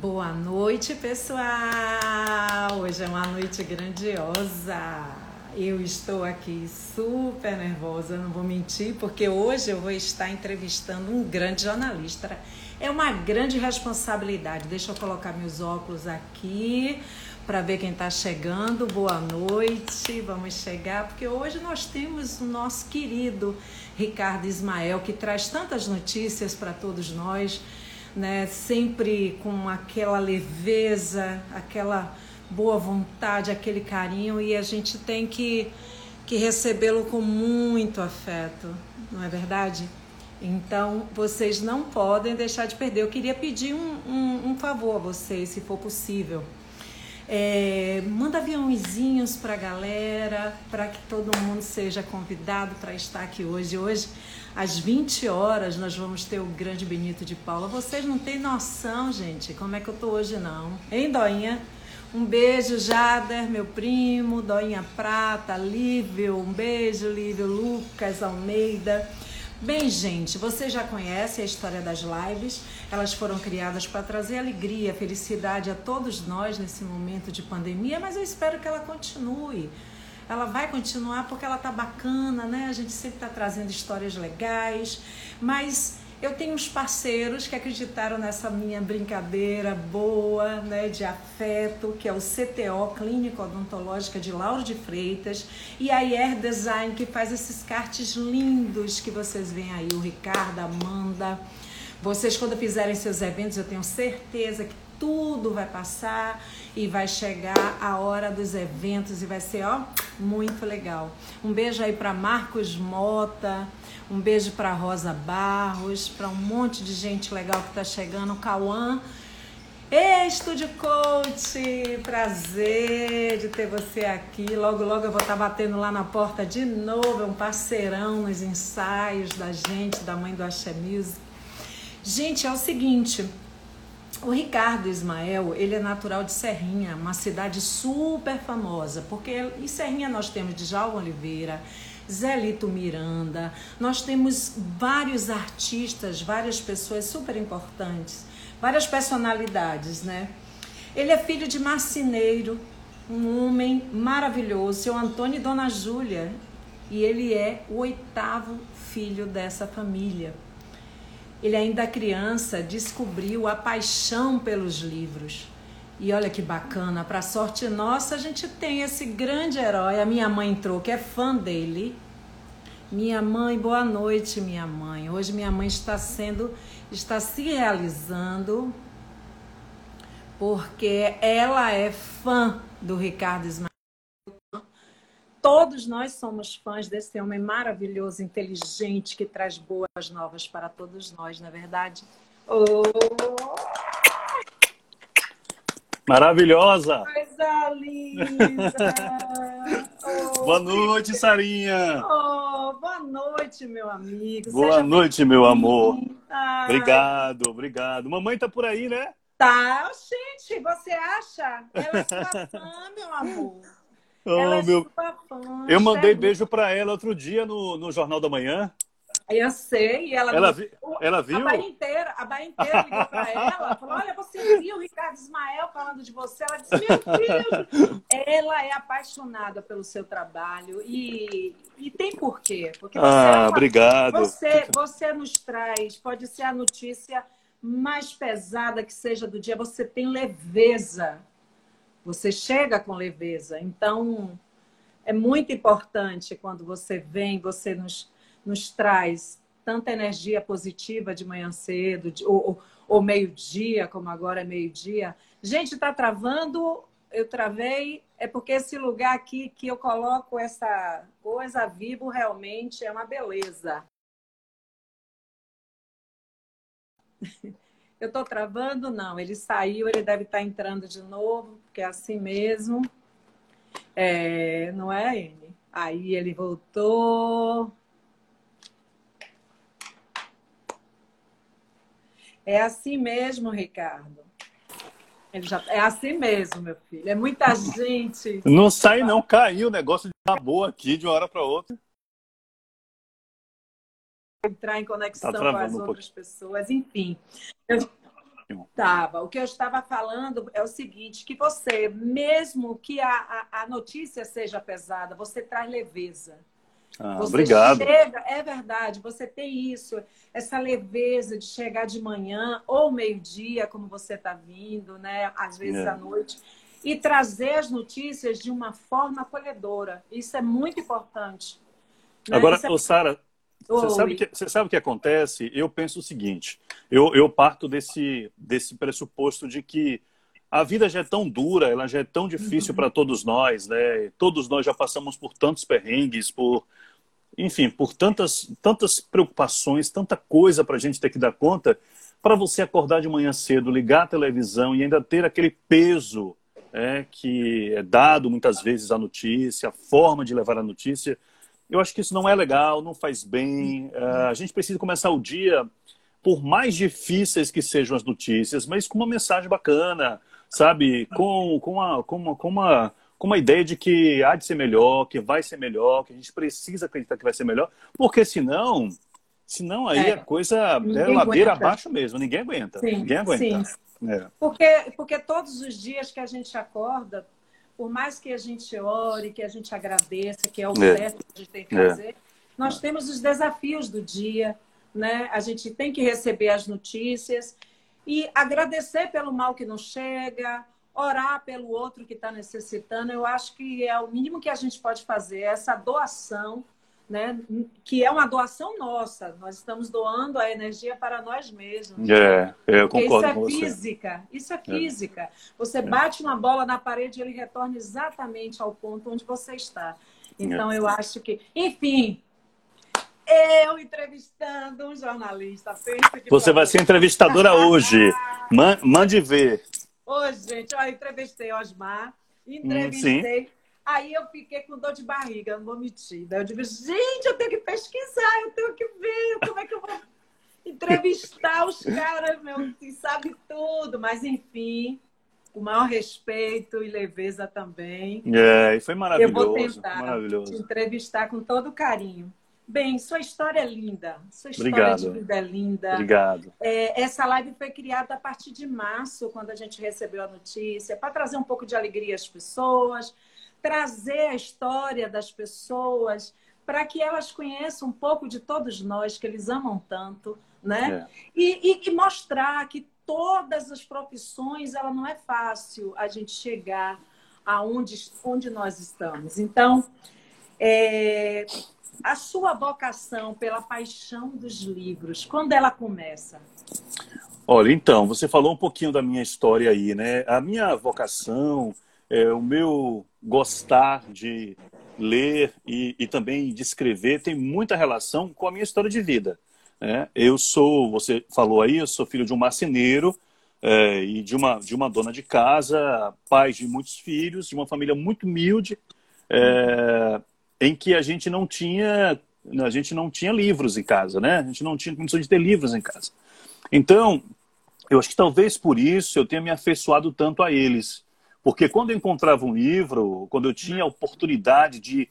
Boa noite, pessoal! Hoje é uma noite grandiosa. Eu estou aqui super nervosa, não vou mentir, porque hoje eu vou estar entrevistando um grande jornalista. É uma grande responsabilidade. Deixa eu colocar meus óculos aqui para ver quem está chegando. Boa noite, vamos chegar, porque hoje nós temos o nosso querido Ricardo Ismael, que traz tantas notícias para todos nós né? Sempre com aquela leveza, aquela boa vontade, aquele carinho e a gente tem que, que recebê-lo com muito afeto, não é verdade? Então vocês não podem deixar de perder. Eu queria pedir um, um, um favor a vocês, se for possível. É, manda aviãozinhos para a galera, para que todo mundo seja convidado para estar aqui hoje. Hoje às 20 horas nós vamos ter o grande Benito de Paula. Vocês não têm noção, gente, como é que eu tô hoje não. Hein, Doinha? Um beijo, Jader, meu primo, Doinha Prata, Lívio, um beijo, Lívio, Lucas Almeida. Bem, gente, você já conhece a história das lives. Elas foram criadas para trazer alegria, felicidade a todos nós nesse momento de pandemia, mas eu espero que ela continue ela vai continuar porque ela tá bacana, né? A gente sempre está trazendo histórias legais, mas eu tenho uns parceiros que acreditaram nessa minha brincadeira boa, né, de afeto, que é o CTO, Clínica Odontológica de Lauro de Freitas, e a Air Design, que faz esses cartes lindos que vocês veem aí, o Ricardo, a Amanda. Vocês, quando fizerem seus eventos, eu tenho certeza que tudo vai passar e vai chegar a hora dos eventos e vai ser, ó, muito legal. Um beijo aí para Marcos Mota, um beijo para Rosa Barros, para um monte de gente legal que tá chegando, Cauã. Ei, Estúdio Coach, prazer de ter você aqui. Logo, logo eu vou estar tá batendo lá na porta de novo. É um parceirão nos ensaios da gente, da mãe do Axé Music. Gente, é o seguinte, o Ricardo Ismael, ele é natural de Serrinha, uma cidade super famosa, porque em Serrinha nós temos Djalma Oliveira, Zelito Miranda, nós temos vários artistas, várias pessoas super importantes, várias personalidades, né? Ele é filho de marceneiro, um homem maravilhoso, seu Antônio e Dona Júlia, e ele é o oitavo filho dessa família ele ainda criança descobriu a paixão pelos livros. E olha que bacana, para sorte nossa, a gente tem esse grande herói. A minha mãe entrou, que é fã dele. Minha mãe, boa noite, minha mãe. Hoje minha mãe está sendo, está se realizando, porque ela é fã do Ricardo Ismael. Todos nós somos fãs desse homem maravilhoso, inteligente, que traz boas novas para todos nós, não é verdade? Oh! Maravilhosa! Coisa linda! Oh, boa noite, Sarinha! Oh, boa noite, meu amigo! Boa Seja noite, meu amor! Obrigado, obrigado. Mamãe tá por aí, né? Tá, gente, você acha? Ela é sua fã, meu amor. Oh, ela é meu... fã, Eu mandei beijo para ela outro dia no, no Jornal da Manhã. Eu sei, e ela, ela, vi... ela viu? A Bahia inteira, a Bahia inteira ligou para ela, falou: Olha, você viu o Ricardo Ismael falando de você? Ela disse: Meu Deus! ela é apaixonada pelo seu trabalho e, e tem porquê. Porque você, ah, é obrigado. Você, você nos traz, pode ser a notícia mais pesada que seja do dia, você tem leveza você chega com leveza. Então, é muito importante quando você vem, você nos, nos traz tanta energia positiva de manhã cedo, de, ou, ou meio-dia, como agora é meio-dia. Gente, está travando, eu travei, é porque esse lugar aqui que eu coloco essa coisa vivo realmente é uma beleza. Eu estou travando? Não, ele saiu, ele deve estar tá entrando de novo, porque é assim mesmo. É, não é ele? Aí ele voltou. É assim mesmo, Ricardo. Ele já é assim mesmo, meu filho. É muita gente. Não sai não, caiu o negócio de boa aqui de uma hora para outra entrar em conexão tá com as um outras pessoas, enfim. Eu... Tava. O que eu estava falando é o seguinte, que você, mesmo que a, a, a notícia seja pesada, você traz leveza. Ah, você obrigado. Chega, é verdade, você tem isso, essa leveza de chegar de manhã ou meio-dia, como você está vindo, né? Às vezes é. à noite, e trazer as notícias de uma forma acolhedora. Isso é muito importante. Né? Agora, é... Sara, você sabe, que, você sabe o que acontece? Eu penso o seguinte: eu, eu parto desse, desse pressuposto de que a vida já é tão dura, ela já é tão difícil uhum. para todos nós, né? Todos nós já passamos por tantos perrengues, por enfim, por tantas, tantas preocupações, tanta coisa para a gente ter que dar conta, para você acordar de manhã cedo, ligar a televisão e ainda ter aquele peso é, que é dado muitas vezes à notícia, a forma de levar a notícia. Eu acho que isso não é legal, não faz bem. Uh, a gente precisa começar o dia, por mais difíceis que sejam as notícias, mas com uma mensagem bacana, sabe? Com, com, uma, com, uma, com uma com uma ideia de que há de ser melhor, que vai ser melhor, que a gente precisa acreditar que vai ser melhor, porque senão, senão aí é, a coisa é ladeira abaixo mesmo, ninguém aguenta. Sim, ninguém aguenta. Sim. É. Porque, porque todos os dias que a gente acorda, por mais que a gente ore, que a gente agradeça, que é o é. certo que a gente tem que é. fazer, nós temos os desafios do dia, né? A gente tem que receber as notícias e agradecer pelo mal que não chega, orar pelo outro que está necessitando. Eu acho que é o mínimo que a gente pode fazer, essa doação, né? que é uma doação nossa. Nós estamos doando a energia para nós mesmos. É, eu concordo isso é com física. Você. Isso é física. É. Você bate uma bola na parede e ele retorna exatamente ao ponto onde você está. Então, é. eu acho que... Enfim, eu entrevistando um jornalista. Você vai ser entrevistadora hoje. Mande ver. Ô, gente, eu entrevistei Osmar, entrevistei. Hum, aí eu fiquei com dor de barriga, não vou mentir. Daí eu digo, gente, eu tenho que pesquisar, eu tenho que ver como é que eu vou entrevistar os caras, meu, que sabe tudo. Mas, enfim, com o maior respeito e leveza também. É, e foi maravilhoso. Eu vou tentar maravilhoso. te entrevistar com todo carinho. Bem, sua história é linda. Sua história Obrigado. de vida é linda. Obrigado. É, essa live foi criada a partir de março, quando a gente recebeu a notícia, para trazer um pouco de alegria às pessoas, trazer a história das pessoas, para que elas conheçam um pouco de todos nós, que eles amam tanto, né? É. E, e, e mostrar que todas as profissões, ela não é fácil a gente chegar aonde onde nós estamos. Então, é, a sua vocação pela paixão dos livros, quando ela começa? Olha, então, você falou um pouquinho da minha história aí, né? A minha vocação, é, o meu gostar de ler e, e, também de escrever tem muita relação com a minha história de vida. Né? Eu sou, você falou aí, eu sou filho de um marceneiro é, e de uma, de uma dona de casa, pai de muitos filhos, de uma família muito humilde. É, em que a gente não tinha a gente não tinha livros em casa, né? A gente não tinha condição de ter livros em casa. Então, eu acho que talvez por isso eu tenha me afeiçoado tanto a eles. Porque quando eu encontrava um livro, quando eu tinha a oportunidade de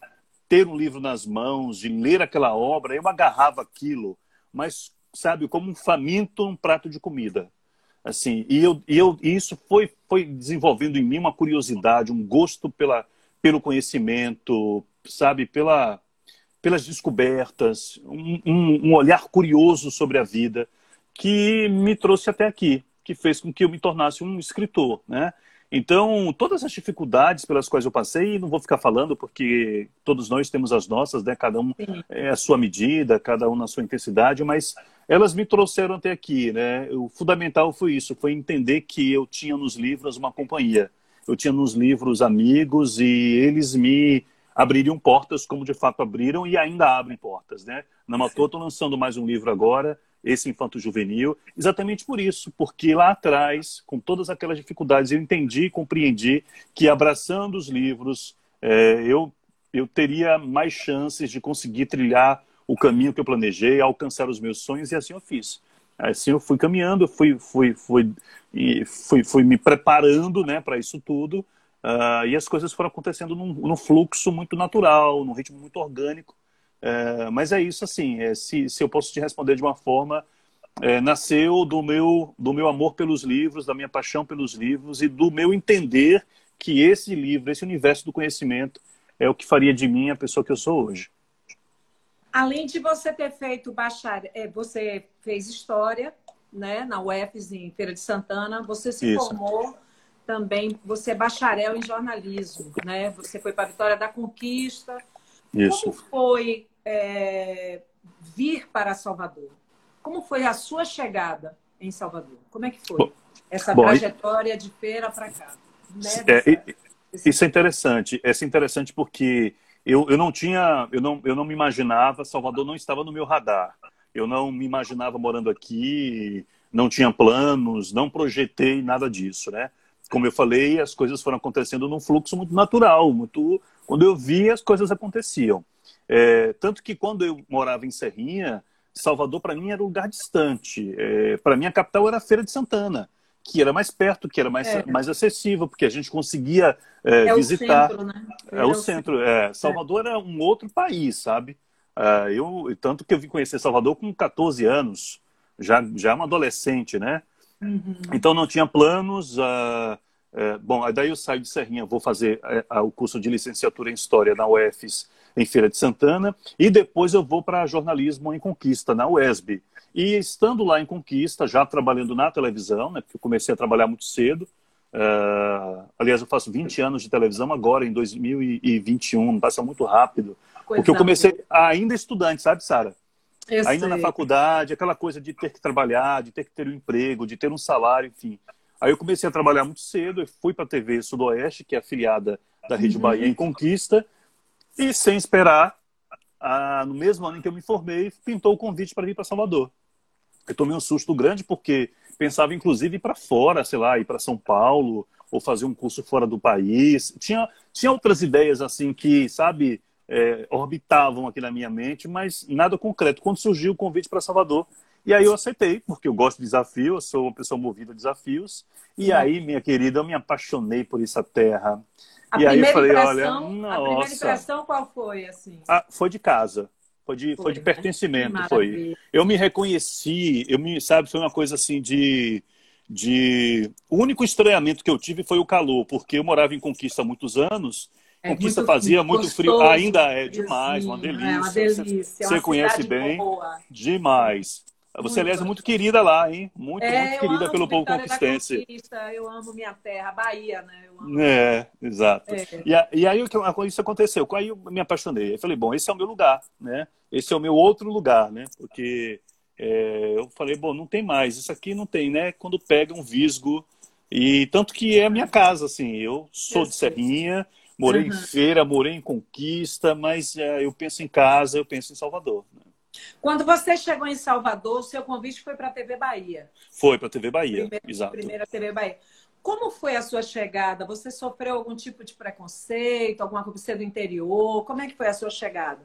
ter um livro nas mãos, de ler aquela obra, eu agarrava aquilo, mas, sabe, como um faminto um prato de comida. Assim, e, eu, e eu, e isso foi, foi desenvolvendo em mim uma curiosidade, um gosto pela, pelo conhecimento, sabe, pela, pelas descobertas, um, um, um olhar curioso sobre a vida que me trouxe até aqui, que fez com que eu me tornasse um escritor, né? Então, todas as dificuldades pelas quais eu passei, não vou ficar falando, porque todos nós temos as nossas, né? Cada um é a sua medida, cada um na sua intensidade, mas elas me trouxeram até aqui, né? O fundamental foi isso, foi entender que eu tinha nos livros uma companhia. Eu tinha nos livros amigos e eles me abririam portas como de fato abriram e ainda abrem portas, né? Na Matô estou lançando mais um livro agora, esse Infanto Juvenil, exatamente por isso, porque lá atrás, com todas aquelas dificuldades, eu entendi e compreendi que abraçando os livros, é, eu, eu teria mais chances de conseguir trilhar o caminho que eu planejei, alcançar os meus sonhos, e assim eu fiz. Assim eu fui caminhando, fui, fui, fui, fui, fui me preparando né, para isso tudo, Uh, e as coisas foram acontecendo num, num, fluxo muito natural, num ritmo muito orgânico. Uh, mas é isso, assim, é, se, se eu posso te responder de uma forma, é, nasceu do meu, do meu amor pelos livros, da minha paixão pelos livros e do meu entender que esse livro, esse universo do conhecimento, é o que faria de mim a pessoa que eu sou hoje. Além de você ter feito bacharel, é, você fez história, né, na UFES em Feira de Santana, você se Isso. formou também, você é bacharel em jornalismo, né? Você foi para a Vitória da Conquista. Isso. Como foi é, vir para Salvador? Como foi a sua chegada em Salvador? Como é que foi essa bom, trajetória de feira para cá? É, isso é interessante. Isso é interessante porque eu, eu não tinha, eu não, eu não me imaginava, Salvador não estava no meu radar. Eu não me imaginava morando aqui, não tinha planos, não projetei nada disso, né? Como eu falei, as coisas foram acontecendo num fluxo muito natural, muito quando eu vi as coisas aconteciam. É, tanto que quando eu morava em Serrinha, Salvador para mim era um lugar distante. É, para mim a capital era a Feira de Santana que era mais perto, que era mais, é. mais acessível, porque a gente conseguia é, é visitar. O centro, né? É, o, centro. É. Salvador era um outro país, sabe? Uh, eu, tanto que eu vim conhecer Salvador com 14 anos, já, já uma adolescente, né? Uhum. Então não tinha planos. Uh, bom, daí eu saio de Serrinha, vou fazer o curso de licenciatura em História na UFES, em Feira de Santana, e depois eu vou para jornalismo em Conquista, na UESB. E estando lá em Conquista, já trabalhando na televisão, né, porque eu comecei a trabalhar muito cedo, uh, aliás, eu faço 20 anos de televisão agora, em 2021, passa muito rápido, Coisa porque eu comecei ainda estudante, sabe, Sara? Ainda sei. na faculdade, aquela coisa de ter que trabalhar, de ter que ter um emprego, de ter um salário, enfim. Aí eu comecei a trabalhar muito cedo, eu fui para a TV Sudoeste, que é afiliada da Rede uhum. Bahia em Conquista, e sem esperar, ah, no mesmo ano em que eu me formei, pintou o convite para vir para Salvador. Eu tomei um susto grande porque pensava inclusive ir para fora, sei lá, ir para São Paulo ou fazer um curso fora do país. Tinha, tinha outras ideias assim que, sabe, é, orbitavam aqui na minha mente, mas nada concreto. Quando surgiu o convite para Salvador, e aí eu aceitei, porque eu gosto de desafio, eu sou uma pessoa movida a desafios. E aí, minha querida, eu me apaixonei por essa terra. A e aí eu falei, olha, nossa. A primeira impressão qual foi, assim? Ah, foi de casa. Foi de, foi, foi de né? pertencimento, foi. Eu me reconheci, eu me, sabe, foi uma coisa assim de, de... O único estranhamento que eu tive foi o calor, porque eu morava em Conquista há muitos anos, é Conquista muito fazia muito gostoso, frio, ainda é demais, uma delícia. É uma delícia. Você, é uma você conhece bem? Boa. Demais. Você, aliás, é muito querida lá, hein? Muito, é, muito querida pelo povo conquistense. Eu amo minha terra, Bahia, né? É, exato. É. E, e, aí isso aconteceu. Aí eu me apaixonei. Eu falei, bom, esse é o meu lugar, né? Esse é o meu outro lugar, né? Porque é, eu falei, bom, não tem mais. Isso aqui não tem, né? Quando pega um visgo. E tanto que é a minha casa, assim. Eu sou de Serrinha, morei uhum. em Feira, morei em Conquista, mas é, eu penso em casa, eu penso em Salvador. Quando você chegou em Salvador, o seu convite foi para a TV Bahia. Foi para a TV Bahia, primeira, exato. Primeira TV Bahia. Como foi a sua chegada? Você sofreu algum tipo de preconceito, alguma coisa você é do interior? Como é que foi a sua chegada?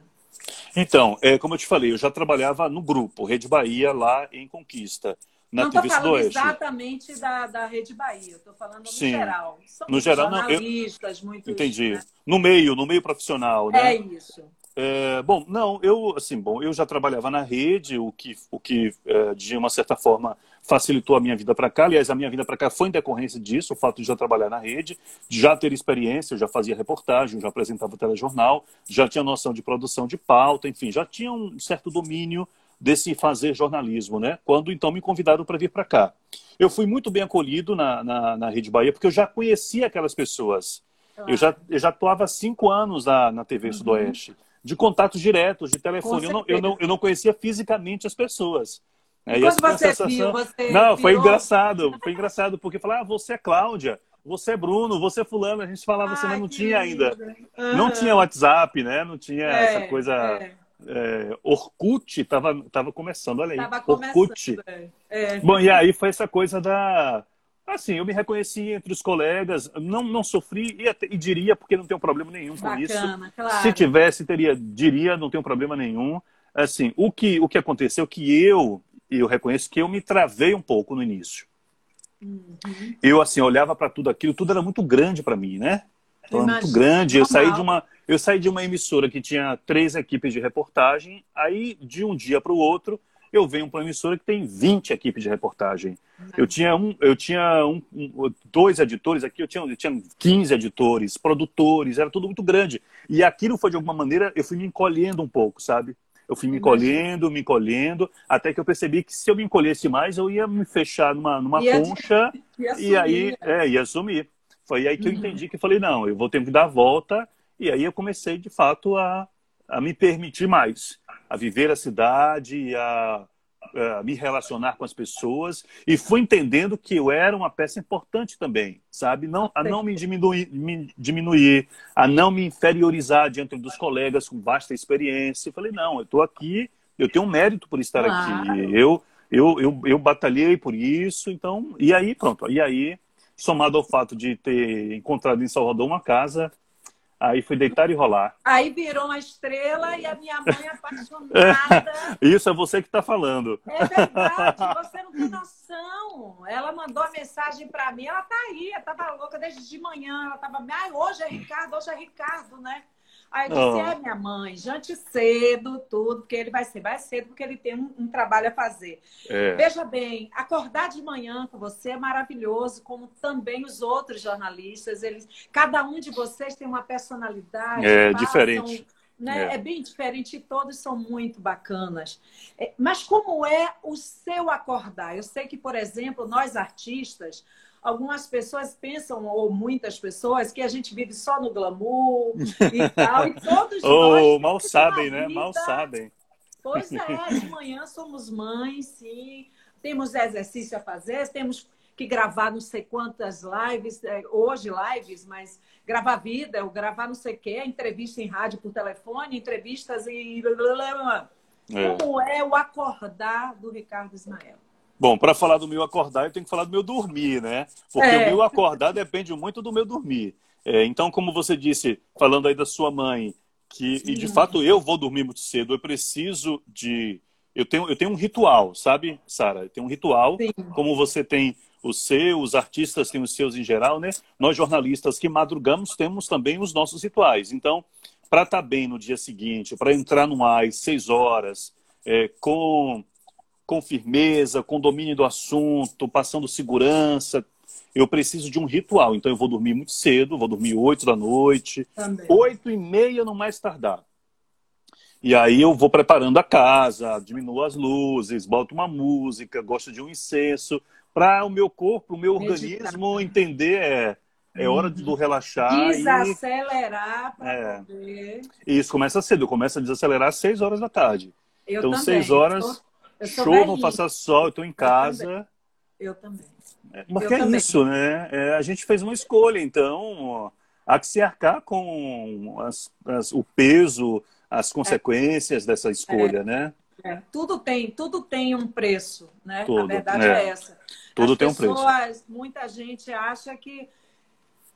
Então, é, como eu te falei, eu já trabalhava no grupo Rede Bahia lá em Conquista. Na não estou falando exatamente da, da Rede Bahia, estou falando no Sim. geral. São no geral, não. Eu... Muitos, Entendi. Né? No meio, no meio profissional, né? É isso. É, bom, não, eu assim, bom, eu já trabalhava na rede, o que, o que é, de uma certa forma facilitou a minha vida para cá. Aliás, a minha vida para cá foi em decorrência disso, o fato de já trabalhar na rede, de já ter experiência, eu já fazia reportagem, já apresentava telejornal, já tinha noção de produção de pauta, enfim, já tinha um certo domínio desse fazer jornalismo, né? Quando então me convidaram para vir para cá. Eu fui muito bem acolhido na, na, na Rede Bahia, porque eu já conhecia aquelas pessoas. Claro. Eu, já, eu já atuava há cinco anos na, na TV uhum. Sudoeste de contatos diretos, de telefone. Eu não, eu, não, eu não conhecia fisicamente as pessoas. É, e Quando você sensação... viu, você Não, foi engraçado. Foi engraçado, porque falar, ah, você é Cláudia, você é Bruno, você é fulano. A gente falava assim, mas não tinha ainda. Uhum. Não tinha WhatsApp, né? Não tinha é, essa coisa... É. É, Orkut estava tava começando, olha aí. Tava Orkut. É. é. Bom, e aí foi essa coisa da Assim, eu me reconheci entre os colegas, não, não sofri e, até, e diria, porque não tenho problema nenhum com Bacana, isso. Claro. Se tivesse, teria, diria, não tenho problema nenhum. Assim, o que, o que aconteceu é que eu, eu reconheço que eu me travei um pouco no início. Uhum. Eu, assim, olhava para tudo aquilo, tudo era muito grande para mim, né? Então, muito grande. Eu saí, de uma, eu saí de uma emissora que tinha três equipes de reportagem, aí, de um dia para o outro, eu venho para uma emissora que tem 20 equipes de reportagem. Eu tinha, um, eu tinha um, um, dois editores aqui, eu tinha, eu tinha 15 editores, produtores, era tudo muito grande. E aquilo foi, de alguma maneira, eu fui me encolhendo um pouco, sabe? Eu fui me encolhendo, me encolhendo, até que eu percebi que se eu me encolhesse mais, eu ia me fechar numa, numa ia, concha ia e aí é, ia sumir. Foi aí que eu uhum. entendi que eu falei, não, eu vou ter que dar a volta. E aí eu comecei, de fato, a, a me permitir mais, a viver a cidade, a uh, me relacionar com as pessoas e fui entendendo que eu era uma peça importante também, sabe? Não, a não me diminuir, me diminuir, a não me inferiorizar diante dos colegas com vasta experiência. Eu falei, não, eu estou aqui, eu tenho um mérito por estar claro. aqui. Eu, eu, eu, eu batalhei por isso, então... E aí, pronto. E aí, somado ao fato de ter encontrado em Salvador uma casa Aí fui deitar e rolar. Aí virou uma estrela e a minha mãe apaixonada. Isso é você que está falando. É verdade, você não tem noção. Ela mandou a mensagem para mim, ela tá aí, ela tava louca desde de manhã, ela tava, ah, hoje é Ricardo, hoje é Ricardo, né? Aí eu disse, oh. é minha mãe, jante cedo, tudo, porque ele vai ser, vai cedo, porque ele tem um, um trabalho a fazer. É. Veja bem, acordar de manhã com você é maravilhoso, como também os outros jornalistas. Eles, cada um de vocês tem uma personalidade. É passam, diferente. Né? É. é. bem diferente e todos são muito bacanas. É, mas como é o seu acordar? Eu sei que, por exemplo, nós artistas, algumas pessoas pensam, ou muitas pessoas, que a gente vive só no glamour e tal, e todos oh, nós... mal sabem, né? Mal sabem. Pois é, de manhã somos mães, sim, temos exercício a fazer, temos que gravar não sei quantas lives, é, hoje lives, mas gravar vida, ou gravar não sei o quê, entrevista em rádio por telefone, entrevistas e... É. Como é o acordar do Ricardo Ismael? Bom, para falar do meu acordar, eu tenho que falar do meu dormir, né? Porque é. o meu acordar depende muito do meu dormir. É, então, como você disse, falando aí da sua mãe, que e de fato eu vou dormir muito cedo, eu preciso de. Eu tenho, eu tenho um ritual, sabe, Sara? Eu tenho um ritual, Sim. como você tem o seu, os artistas têm os seus em geral, né? Nós jornalistas que madrugamos temos também os nossos rituais. Então, para estar tá bem no dia seguinte, para entrar no ar às seis horas, é, com com firmeza, com domínio do assunto, passando segurança. Eu preciso de um ritual. Então eu vou dormir muito cedo, vou dormir 8 da noite, oito e meia no mais tardar. E aí eu vou preparando a casa, diminuo as luzes, boto uma música, gosto de um incenso, para o meu corpo, o meu Meditar. organismo entender é, é hora do uhum. relaxar. Desacelerar e... para é. poder. Isso começa cedo, começa a desacelerar às 6 horas da tarde. Eu então, também. 6 horas. Chova, faça sol, eu estou em casa. Eu também. É, porque eu é também. isso, né? É, a gente fez uma escolha, então há que se arcar com as, as, o peso, as consequências é. dessa escolha, é. né? É. Tudo tem, tudo tem um preço, né? Tudo, a verdade é, é essa. Tudo As tem pessoas, um preço. Muita gente acha que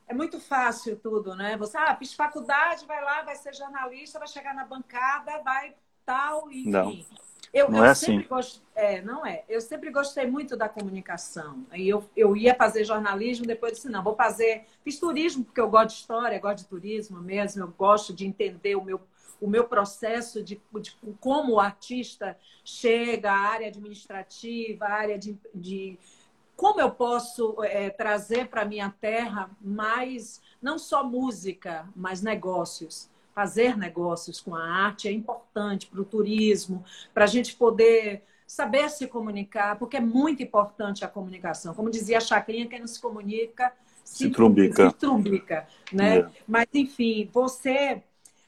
é muito fácil tudo, né? Você, ah, fiz faculdade, vai lá, vai ser jornalista, vai chegar na bancada, vai tal, enfim. Não. Eu, não eu é assim. Gost... É, não é. Eu sempre gostei muito da comunicação. Aí eu, eu ia fazer jornalismo, depois disse, não, vou fazer. Fiz turismo, porque eu gosto de história, gosto de turismo mesmo, eu gosto de entender o meu, o meu processo de, de como o artista chega à área administrativa, à área de, de como eu posso é, trazer para minha terra mais, não só música, mas negócios fazer negócios com a arte é importante para o turismo, para a gente poder saber se comunicar, porque é muito importante a comunicação. Como dizia a Chacrinha, quem não se comunica se, se trumbica. Se trumbica né? É. Mas, enfim, você,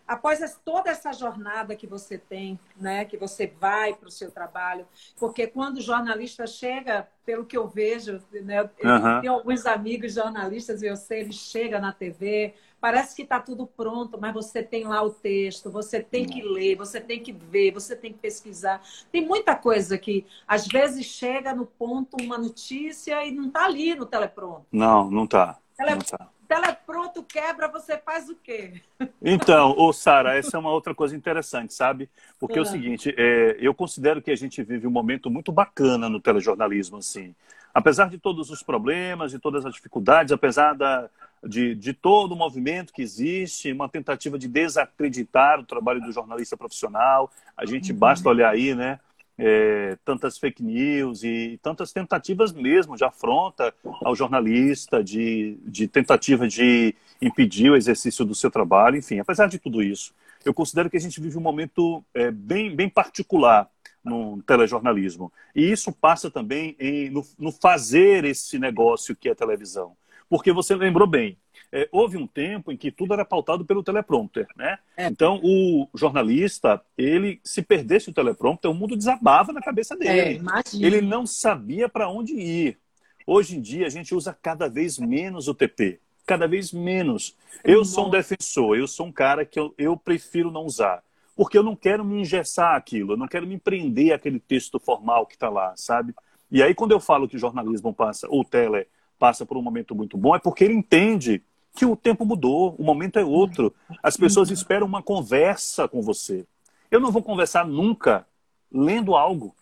após toda essa jornada que você tem, né? que você vai para o seu trabalho, porque quando o jornalista chega, pelo que eu vejo, né? eu uhum. tenho alguns amigos jornalistas, e eu sei, ele chega na TV, Parece que está tudo pronto, mas você tem lá o texto, você tem que ler, você tem que ver, você tem que pesquisar. Tem muita coisa que às vezes chega no ponto uma notícia e não está ali no telepronto. Não, não está. Tele... Não tá. Telepronto quebra, você faz o quê? Então, ô Sara, essa é uma outra coisa interessante, sabe? Porque é o ah. seguinte, é, eu considero que a gente vive um momento muito bacana no telejornalismo, assim. Apesar de todos os problemas, de todas as dificuldades, apesar da, de, de todo o movimento que existe, uma tentativa de desacreditar o trabalho do jornalista profissional. A gente uhum. basta olhar aí, né? é, tantas fake news e tantas tentativas mesmo de afronta ao jornalista, de, de tentativa de impedir o exercício do seu trabalho, enfim, apesar de tudo isso, eu considero que a gente vive um momento é, bem, bem particular no telejornalismo. E isso passa também em, no, no fazer esse negócio que é televisão. Porque você lembrou bem, é, houve um tempo em que tudo era pautado pelo teleprompter, né? É. Então, o jornalista, ele, se perdesse o teleprompter, o mundo desabava na cabeça dele. É, ele não sabia para onde ir. Hoje em dia, a gente usa cada vez menos o TP. Cada vez menos. Eu sou um defensor, eu sou um cara que eu, eu prefiro não usar. Porque eu não quero me engessar aquilo, eu não quero me prender àquele texto formal que está lá, sabe? E aí, quando eu falo que jornalismo passa, ou tele passa por um momento muito bom, é porque ele entende que o tempo mudou, o momento é outro. As pessoas esperam uma conversa com você. Eu não vou conversar nunca lendo algo.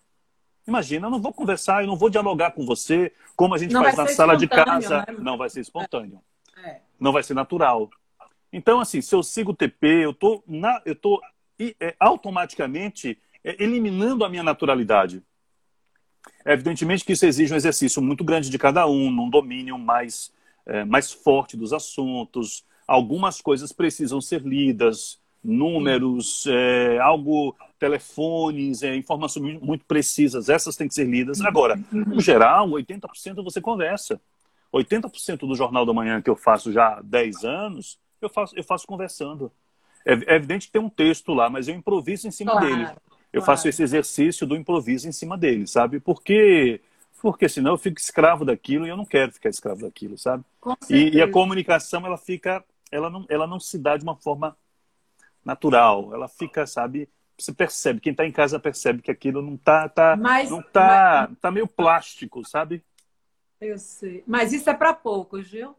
Imagina, eu não vou conversar, eu não vou dialogar com você como a gente não faz na sala de casa. Né? Não vai ser espontâneo. É. Não vai ser natural. Então, assim, se eu sigo o TP, eu tô na, eu tô é, automaticamente é, eliminando a minha naturalidade. É evidentemente que isso exige um exercício muito grande de cada um, num domínio mais é, mais forte dos assuntos. Algumas coisas precisam ser lidas, números, é, algo, telefones, é, informações muito precisas, essas têm que ser lidas. Agora, no geral, 80% você conversa. 80% do Jornal da Manhã que eu faço já há 10 anos, eu faço, eu faço conversando. É, é evidente que tem um texto lá, mas eu improviso em cima claro, dele. Eu claro. faço esse exercício do improviso em cima dele, sabe? Porque porque senão eu fico escravo daquilo e eu não quero ficar escravo daquilo, sabe? E, e, a comunicação ela fica, ela não, ela não se dá de uma forma natural, ela fica, sabe? Você percebe, quem está em casa percebe que aquilo não tá, tá mas, não tá, mas... tá meio plástico, sabe? Eu sei, mas isso é para poucos, viu?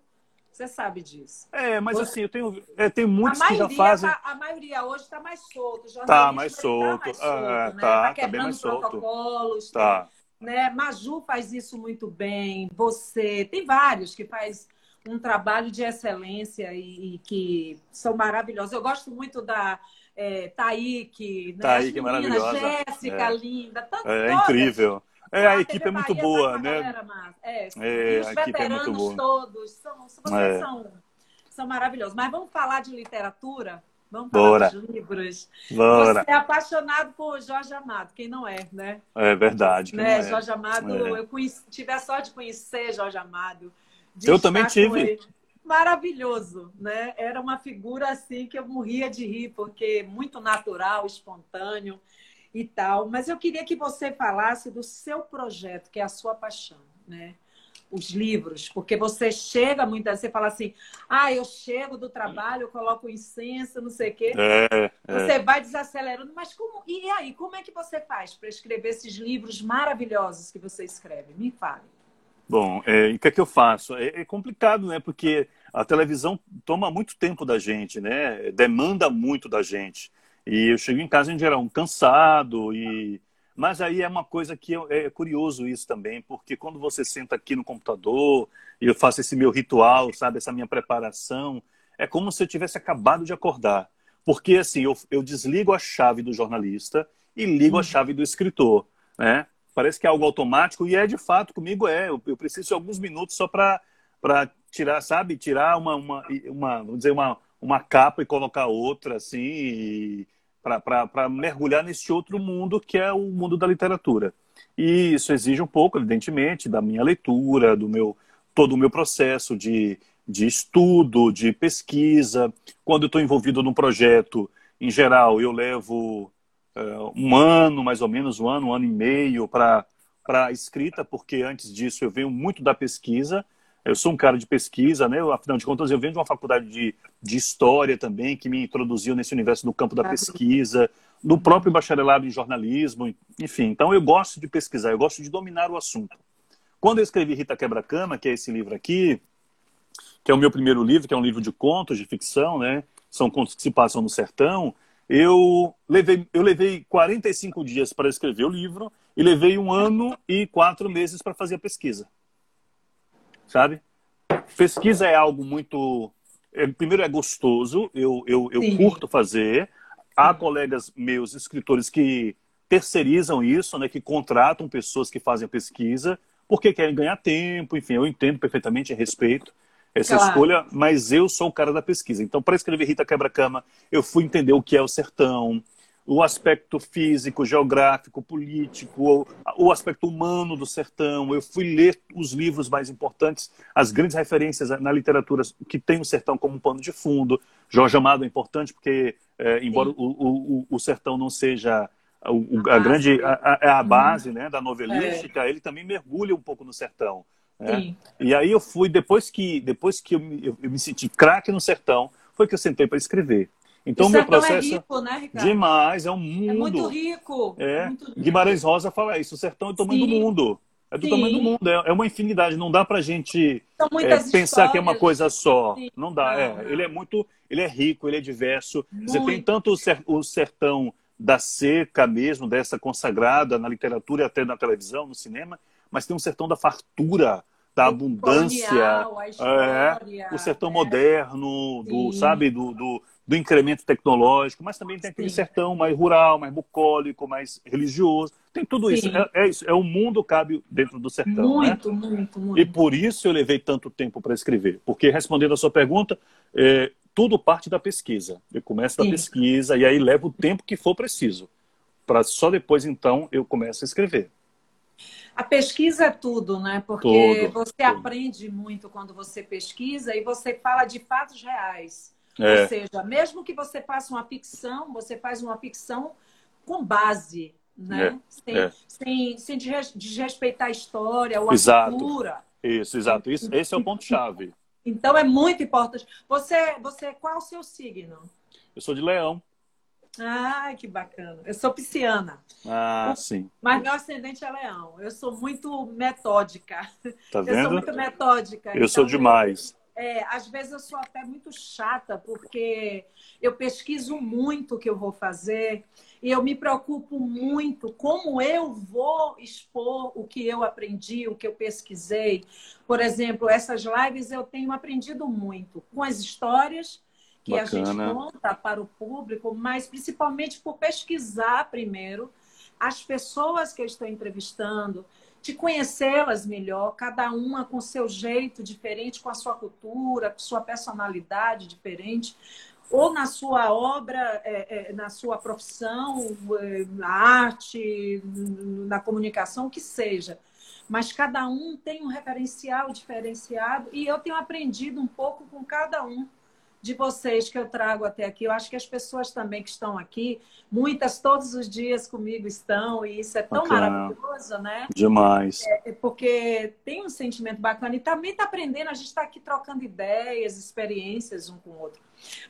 Você sabe disso. É, mas Você... assim, eu tenho, é, tem muitos que já fazem. Tá, a maioria hoje está mais solto. Tá mais solto. Tá, mais solto, ah, né? tá, tá bem mais solto. protocolos. Tá. Né? Maju faz isso muito bem, você, tem vários que faz um trabalho de excelência e, e que são maravilhosos. Eu gosto muito da é, Taíque, né? Taíque, maravilhosa. Jéssica, é. linda. Tanto é, é incrível. É, a, a equipe é muito boa, né? É, é, os veteranos todos são, vocês é. são, são maravilhosos. Mas vamos falar de literatura? Vamos falar Bora. dos livros. Bora. Você é apaixonado por Jorge Amado, quem não é, né? É verdade. Né? É. Jorge Amado, é. eu conheci, tive a sorte de conhecer Jorge Amado. eu também tive. Maravilhoso, né? Era uma figura assim que eu morria de rir, porque muito natural, espontâneo e tal. Mas eu queria que você falasse do seu projeto, que é a sua paixão, né? os livros, porque você chega muitas vezes, você fala assim, ah, eu chego do trabalho, eu coloco incenso, não sei o quê. É, é. Você vai desacelerando, mas como. E aí, como é que você faz para escrever esses livros maravilhosos que você escreve? Me fale. Bom, é, o que é que eu faço? É, é complicado, né? Porque a televisão toma muito tempo da gente, né? Demanda muito da gente. E eu chego em casa em geral cansado e mas aí é uma coisa que é curioso isso também, porque quando você senta aqui no computador e eu faço esse meu ritual, sabe, essa minha preparação, é como se eu tivesse acabado de acordar. Porque assim, eu, eu desligo a chave do jornalista e ligo a uhum. chave do escritor, né? Parece que é algo automático e é de fato, comigo é. Eu, eu preciso de alguns minutos só para tirar, sabe, tirar uma, uma, uma, vamos dizer, uma, uma capa e colocar outra, assim, e, para mergulhar nesse outro mundo que é o mundo da literatura. E isso exige um pouco, evidentemente, da minha leitura, do meu todo o meu processo de, de estudo, de pesquisa. Quando eu estou envolvido num projeto, em geral, eu levo uh, um ano, mais ou menos, um ano, um ano e meio para a escrita, porque antes disso eu venho muito da pesquisa. Eu sou um cara de pesquisa, né? Afinal de contas, eu venho de uma faculdade de, de história também, que me introduziu nesse universo do campo da pesquisa, do próprio bacharelado em jornalismo, enfim. Então, eu gosto de pesquisar, eu gosto de dominar o assunto. Quando eu escrevi Rita Quebra-Cama, que é esse livro aqui, que é o meu primeiro livro, que é um livro de contos, de ficção, né? São contos que se passam no sertão. Eu levei, eu levei 45 dias para escrever o livro e levei um ano e quatro meses para fazer a pesquisa sabe? Pesquisa é algo muito. É, primeiro, é gostoso, eu, eu, eu curto fazer. Há colegas meus, escritores, que terceirizam isso, né, que contratam pessoas que fazem a pesquisa, porque querem ganhar tempo, enfim, eu entendo perfeitamente a respeito essa claro. escolha, mas eu sou o cara da pesquisa. Então, para escrever Rita Quebra-Cama, eu fui entender o que é o sertão, o aspecto físico, geográfico, político, o, aspecto humano do sertão. Eu fui ler os livros mais importantes, as grandes referências na literatura que tem o sertão como um pano de fundo. Jorge Amado é importante porque, é, embora o, o, o, sertão não seja a, a grande a, a, a base né, da novelística, é. ele também mergulha um pouco no sertão. Né? E aí eu fui, depois que, depois que eu, eu, eu me senti craque no sertão, foi que eu sentei para escrever. Então, o meu é processo. É rico, né, Ricardo? Demais, é um mundo. É muito rico. É. Muito rico. Guimarães Rosa fala isso: o sertão é do tamanho Sim. do mundo. É do Sim. tamanho do mundo, é, é uma infinidade. Não dá pra gente é, pensar que é uma coisa só. Sim. Não dá. Ah, é. Ele é muito. Ele é rico, ele é diverso. Muito. Você tem tanto o sertão da seca mesmo, dessa consagrada na literatura e até na televisão, no cinema, mas tem um sertão da fartura, da o abundância, colonial, é, o sertão moderno, do, sabe, do, do, do, incremento tecnológico, mas também tem aquele Sim. sertão mais rural, mais bucólico, mais religioso. Tem tudo isso. É, é, isso. É o mundo cabe dentro do sertão. Muito, né? muito, muito. E por isso eu levei tanto tempo para escrever. Porque, respondendo a sua pergunta, é, tudo parte da pesquisa. Eu começo da Sim. pesquisa e aí levo o tempo que for preciso. Para só depois, então, eu começo a escrever. A pesquisa é tudo, né? Porque tudo, você tudo. aprende muito quando você pesquisa e você fala de fatos reais. É. Ou seja, mesmo que você faça uma ficção, você faz uma ficção com base, né? É. Sem, é. sem, sem desrespeitar a história ou a exato. cultura. Isso, exato. Isso, esse é o ponto-chave. Então é muito importante. Você, você, qual é o seu signo? Eu sou de leão. Ai, que bacana. Eu sou pisciana. Ah, sim. Mas meu ascendente é leão. Eu sou muito metódica. Tá vendo? Eu sou muito metódica. Eu então, sou demais. É, às vezes eu sou até muito chata, porque eu pesquiso muito o que eu vou fazer e eu me preocupo muito como eu vou expor o que eu aprendi, o que eu pesquisei. Por exemplo, essas lives eu tenho aprendido muito com as histórias que Bacana. a gente conta para o público, mas principalmente por pesquisar primeiro as pessoas que eu estou entrevistando, de conhecê-las melhor, cada uma com seu jeito diferente, com a sua cultura, com sua personalidade diferente, ou na sua obra, é, é, na sua profissão, é, na arte, na comunicação, o que seja. Mas cada um tem um referencial diferenciado e eu tenho aprendido um pouco com cada um de vocês que eu trago até aqui. Eu acho que as pessoas também que estão aqui, muitas todos os dias comigo estão, e isso é tão bacana. maravilhoso, né? Demais. É, porque tem um sentimento bacana e também está aprendendo, a gente está aqui trocando ideias, experiências um com o outro.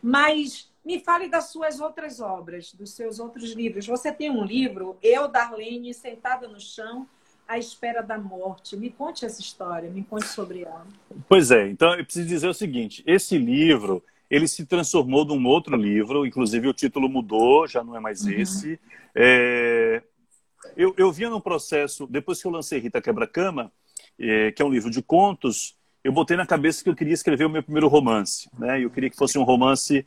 Mas me fale das suas outras obras, dos seus outros livros. Você tem um livro, Eu, Darlene, Sentada no Chão, à espera da morte. Me conte essa história, me conte sobre ela. Pois é, então eu preciso dizer o seguinte: esse livro ele se transformou num outro livro, inclusive o título mudou, já não é mais uhum. esse. É... Eu, eu via no processo, depois que eu lancei Rita Quebra-Cama, é, que é um livro de contos, eu botei na cabeça que eu queria escrever o meu primeiro romance. Né? Eu queria que fosse um romance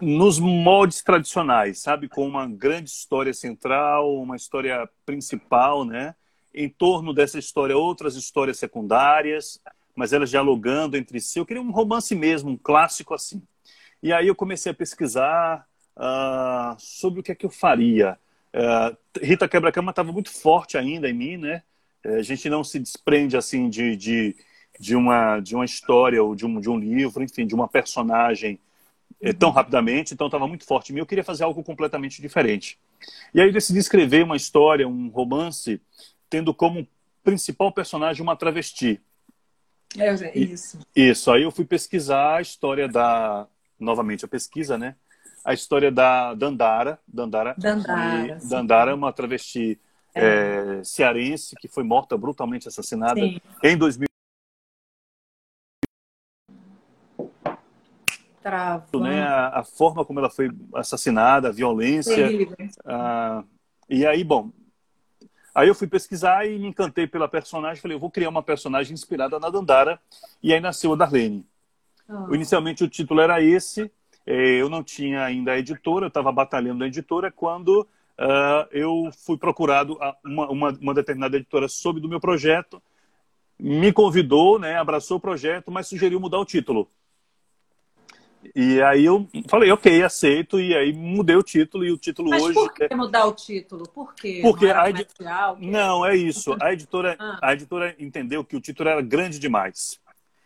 nos moldes tradicionais, sabe? Com uma grande história central, uma história principal, né? Em torno dessa história, outras histórias secundárias, mas elas dialogando entre si. Eu queria um romance mesmo, um clássico assim. E aí eu comecei a pesquisar uh, sobre o que é que eu faria. Uh, Rita Quebra-Cama estava muito forte ainda em mim, né? Uh, a gente não se desprende assim de, de, de, uma, de uma história ou de um, de um livro, enfim, de uma personagem eh, tão uhum. rapidamente, então estava muito forte em mim. Eu queria fazer algo completamente diferente. E aí eu decidi escrever uma história, um romance, tendo como principal personagem uma travesti. É, isso. Isso. Aí eu fui pesquisar a história da. Novamente a pesquisa, né? A história da Dandara. Dandara. Dandara. Dandara é uma travesti é. É, cearense que foi morta, brutalmente assassinada sim. em 2000. Trava. Né, a, a, forma como ela foi assassinada, a violência. Ah, e aí, bom, Aí eu fui pesquisar e me encantei pela personagem. Falei, eu vou criar uma personagem inspirada na Dandara. E aí nasceu a Darlene. Oh. Inicialmente o título era esse. É, eu não tinha ainda a editora, eu estava batalhando a editora quando uh, eu fui procurado, uma, uma, uma, determinada editora soube do meu projeto, me convidou, né, abraçou o projeto, mas sugeriu mudar o título. E aí eu falei, ok, aceito, e aí mudei o título, e o título Mas hoje... por que é mudar o título? Por quê? Porque não, a edi... não, é isso. A editora, ah. a editora entendeu que o título era grande demais.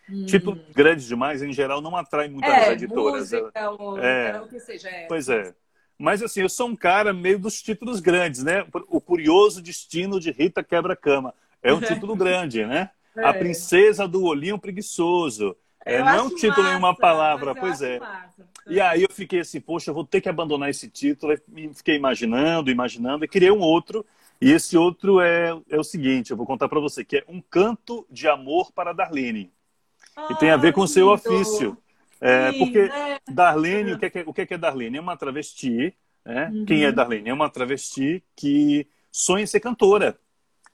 Hum. Título grande demais, em geral, não atrai muitas é, editoras. Música, ou, é, o que seja. É. Pois é. Mas assim, eu sou um cara meio dos títulos grandes, né? O Curioso Destino de Rita Quebra-Cama. É um título grande, né? É. A Princesa do Olhinho Preguiçoso. É, não é título em uma palavra, pois é. Massa. E aí eu fiquei assim, poxa, eu vou ter que abandonar esse título. E fiquei imaginando, imaginando, e criei um outro. E esse outro é, é o seguinte, eu vou contar para você, que é Um Canto de Amor para Darlene. Ah, e tem a ver com o seu ofício. É, porque né? Darlene, o que é, o que é Darlene? É uma travesti. Né? Uhum. Quem é Darlene? É uma travesti que sonha em ser cantora,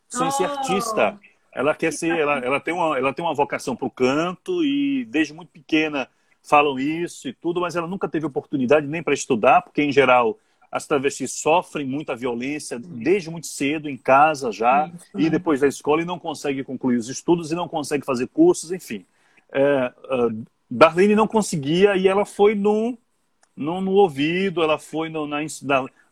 sonha em ser oh. artista. Ela quer ser, ela, ela, tem uma, ela tem uma vocação para o canto e desde muito pequena falam isso e tudo, mas ela nunca teve oportunidade nem para estudar, porque em geral as travestis sofrem muita violência desde muito cedo, em casa já, e depois da escola, e não consegue concluir os estudos e não consegue fazer cursos, enfim. É, uh, Darlene não conseguia e ela foi no, no, no ouvido, ela foi no, na,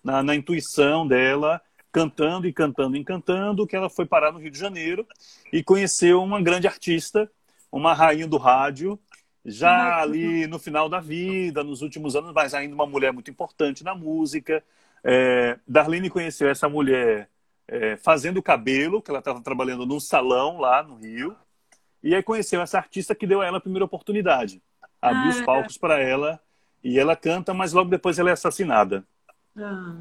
na, na, intuição dela cantando e cantando e cantando, que ela foi parar no Rio de Janeiro e conheceu uma grande artista, uma rainha do rádio, já ali no final da vida, nos últimos anos, mas ainda uma mulher muito importante na música. É, Darlene conheceu essa mulher é, fazendo cabelo, que ela estava trabalhando num salão lá no Rio, e aí conheceu essa artista que deu a ela a primeira oportunidade. Abriu ah, os palcos para ela e ela canta, mas logo depois ela é assassinada. Ah,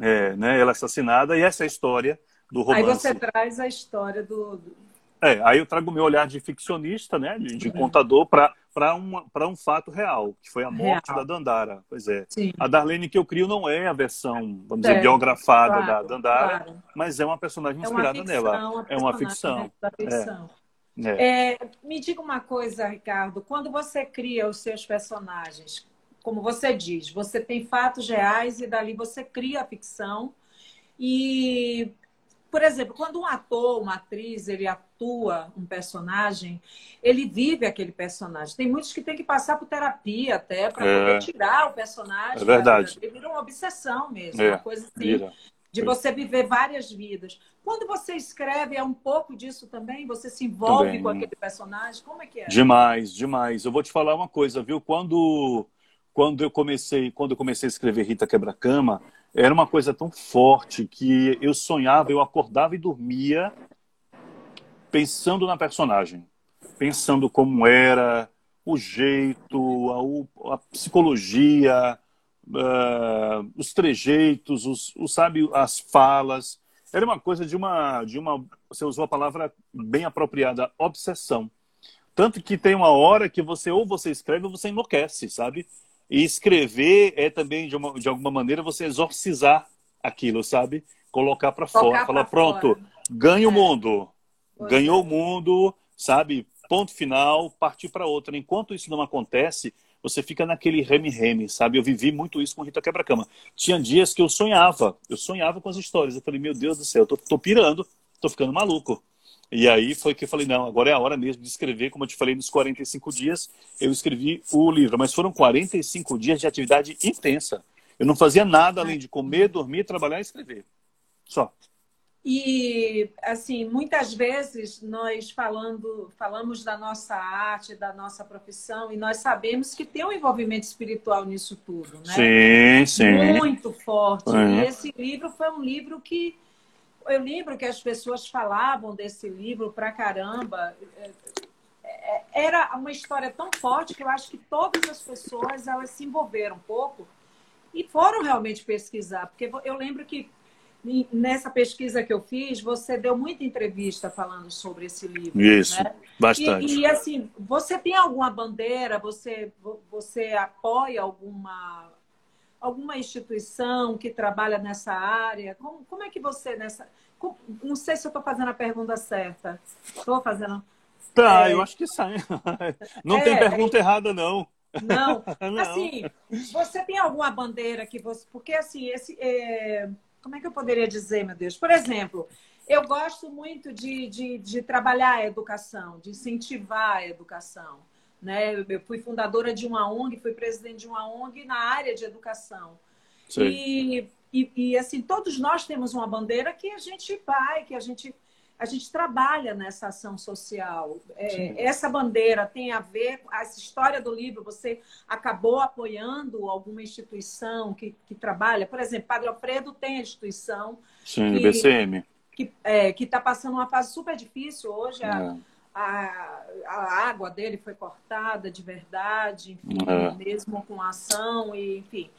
é, né? Ela é assassinada e essa é a história do romance. Aí você traz a história do. É, aí eu trago o meu olhar de ficcionista, né? De, de contador para um, um fato real, que foi a morte real. da Dandara. Pois é. Sim. A Darlene que eu crio não é a versão, vamos dizer, biografada claro, da Dandara, claro. mas é uma personagem inspirada é ficção, nela. Uma é uma ficção. Ficção. É. É, me diga uma coisa, Ricardo. Quando você cria os seus personagens, como você diz, você tem fatos reais e dali você cria a ficção. E, por exemplo, quando um ator, uma atriz, ele atua um personagem, ele vive aquele personagem. Tem muitos que têm que passar por terapia até para é. poder tirar o personagem. É verdade. Ele vira uma obsessão mesmo, é. uma coisa assim. Vira de você viver várias vidas. Quando você escreve, é um pouco disso também? Você se envolve também. com aquele personagem? Como é que é? Demais, demais. Eu vou te falar uma coisa, viu? Quando quando eu comecei, quando eu comecei a escrever Rita Quebra-Cama, era uma coisa tão forte que eu sonhava, eu acordava e dormia pensando na personagem, pensando como era, o jeito, a, a psicologia, uh, os trejeitos, os, os, sabe, as falas. Era uma coisa de uma, de uma, você usou a palavra bem apropriada, obsessão. Tanto que tem uma hora que você ou você escreve ou você enlouquece, sabe? E escrever é também, de, uma, de alguma maneira, você exorcizar aquilo, sabe? Colocar para fora. Falar, pronto, ganha é. o mundo. Pois Ganhou é. o mundo, sabe? Ponto final, partir para outra. Enquanto isso não acontece, você fica naquele reme-reme, sabe? Eu vivi muito isso com Rita Quebra-Cama. Tinha dias que eu sonhava, eu sonhava com as histórias. Eu falei, meu Deus do céu, eu tô, tô pirando, tô ficando maluco. E aí foi que eu falei, não, agora é a hora mesmo de escrever, como eu te falei, nos 45 dias eu escrevi o livro, mas foram 45 dias de atividade intensa. Eu não fazia nada além de comer, dormir, trabalhar e escrever. Só. E, assim, muitas vezes nós falando, falamos da nossa arte, da nossa profissão, e nós sabemos que tem um envolvimento espiritual nisso tudo, né? Sim, sim. Muito forte. E esse livro foi um livro que eu lembro que as pessoas falavam desse livro pra caramba. É, é, era uma história tão forte que eu acho que todas as pessoas elas se envolveram um pouco e foram realmente pesquisar. Porque eu lembro que nessa pesquisa que eu fiz, você deu muita entrevista falando sobre esse livro. Isso, né? bastante. E, e, assim, você tem alguma bandeira? Você, você apoia alguma alguma instituição que trabalha nessa área? Como, como é que você nessa. Como, não sei se eu estou fazendo a pergunta certa. Estou fazendo. Tá, é... eu acho que sai. Não é, tem pergunta é... errada, não. Não. não. Assim, você tem alguma bandeira que você. Porque assim, esse. É... como é que eu poderia dizer, meu Deus? Por exemplo, eu gosto muito de, de, de trabalhar a educação, de incentivar a educação. Né? Eu fui fundadora de uma ONG, fui presidente de uma ONG na área de educação. E, e, e, assim, todos nós temos uma bandeira que a gente vai, que a gente, a gente trabalha nessa ação social. É, essa bandeira tem a ver, essa história do livro, você acabou apoiando alguma instituição que, que trabalha, por exemplo, Padre Alfredo tem a instituição. Sim, que, BCM que é, está passando uma fase super difícil hoje. A, é. A, a, água dele foi cortada de verdade, enfim, é. mesmo com ação, e, enfim.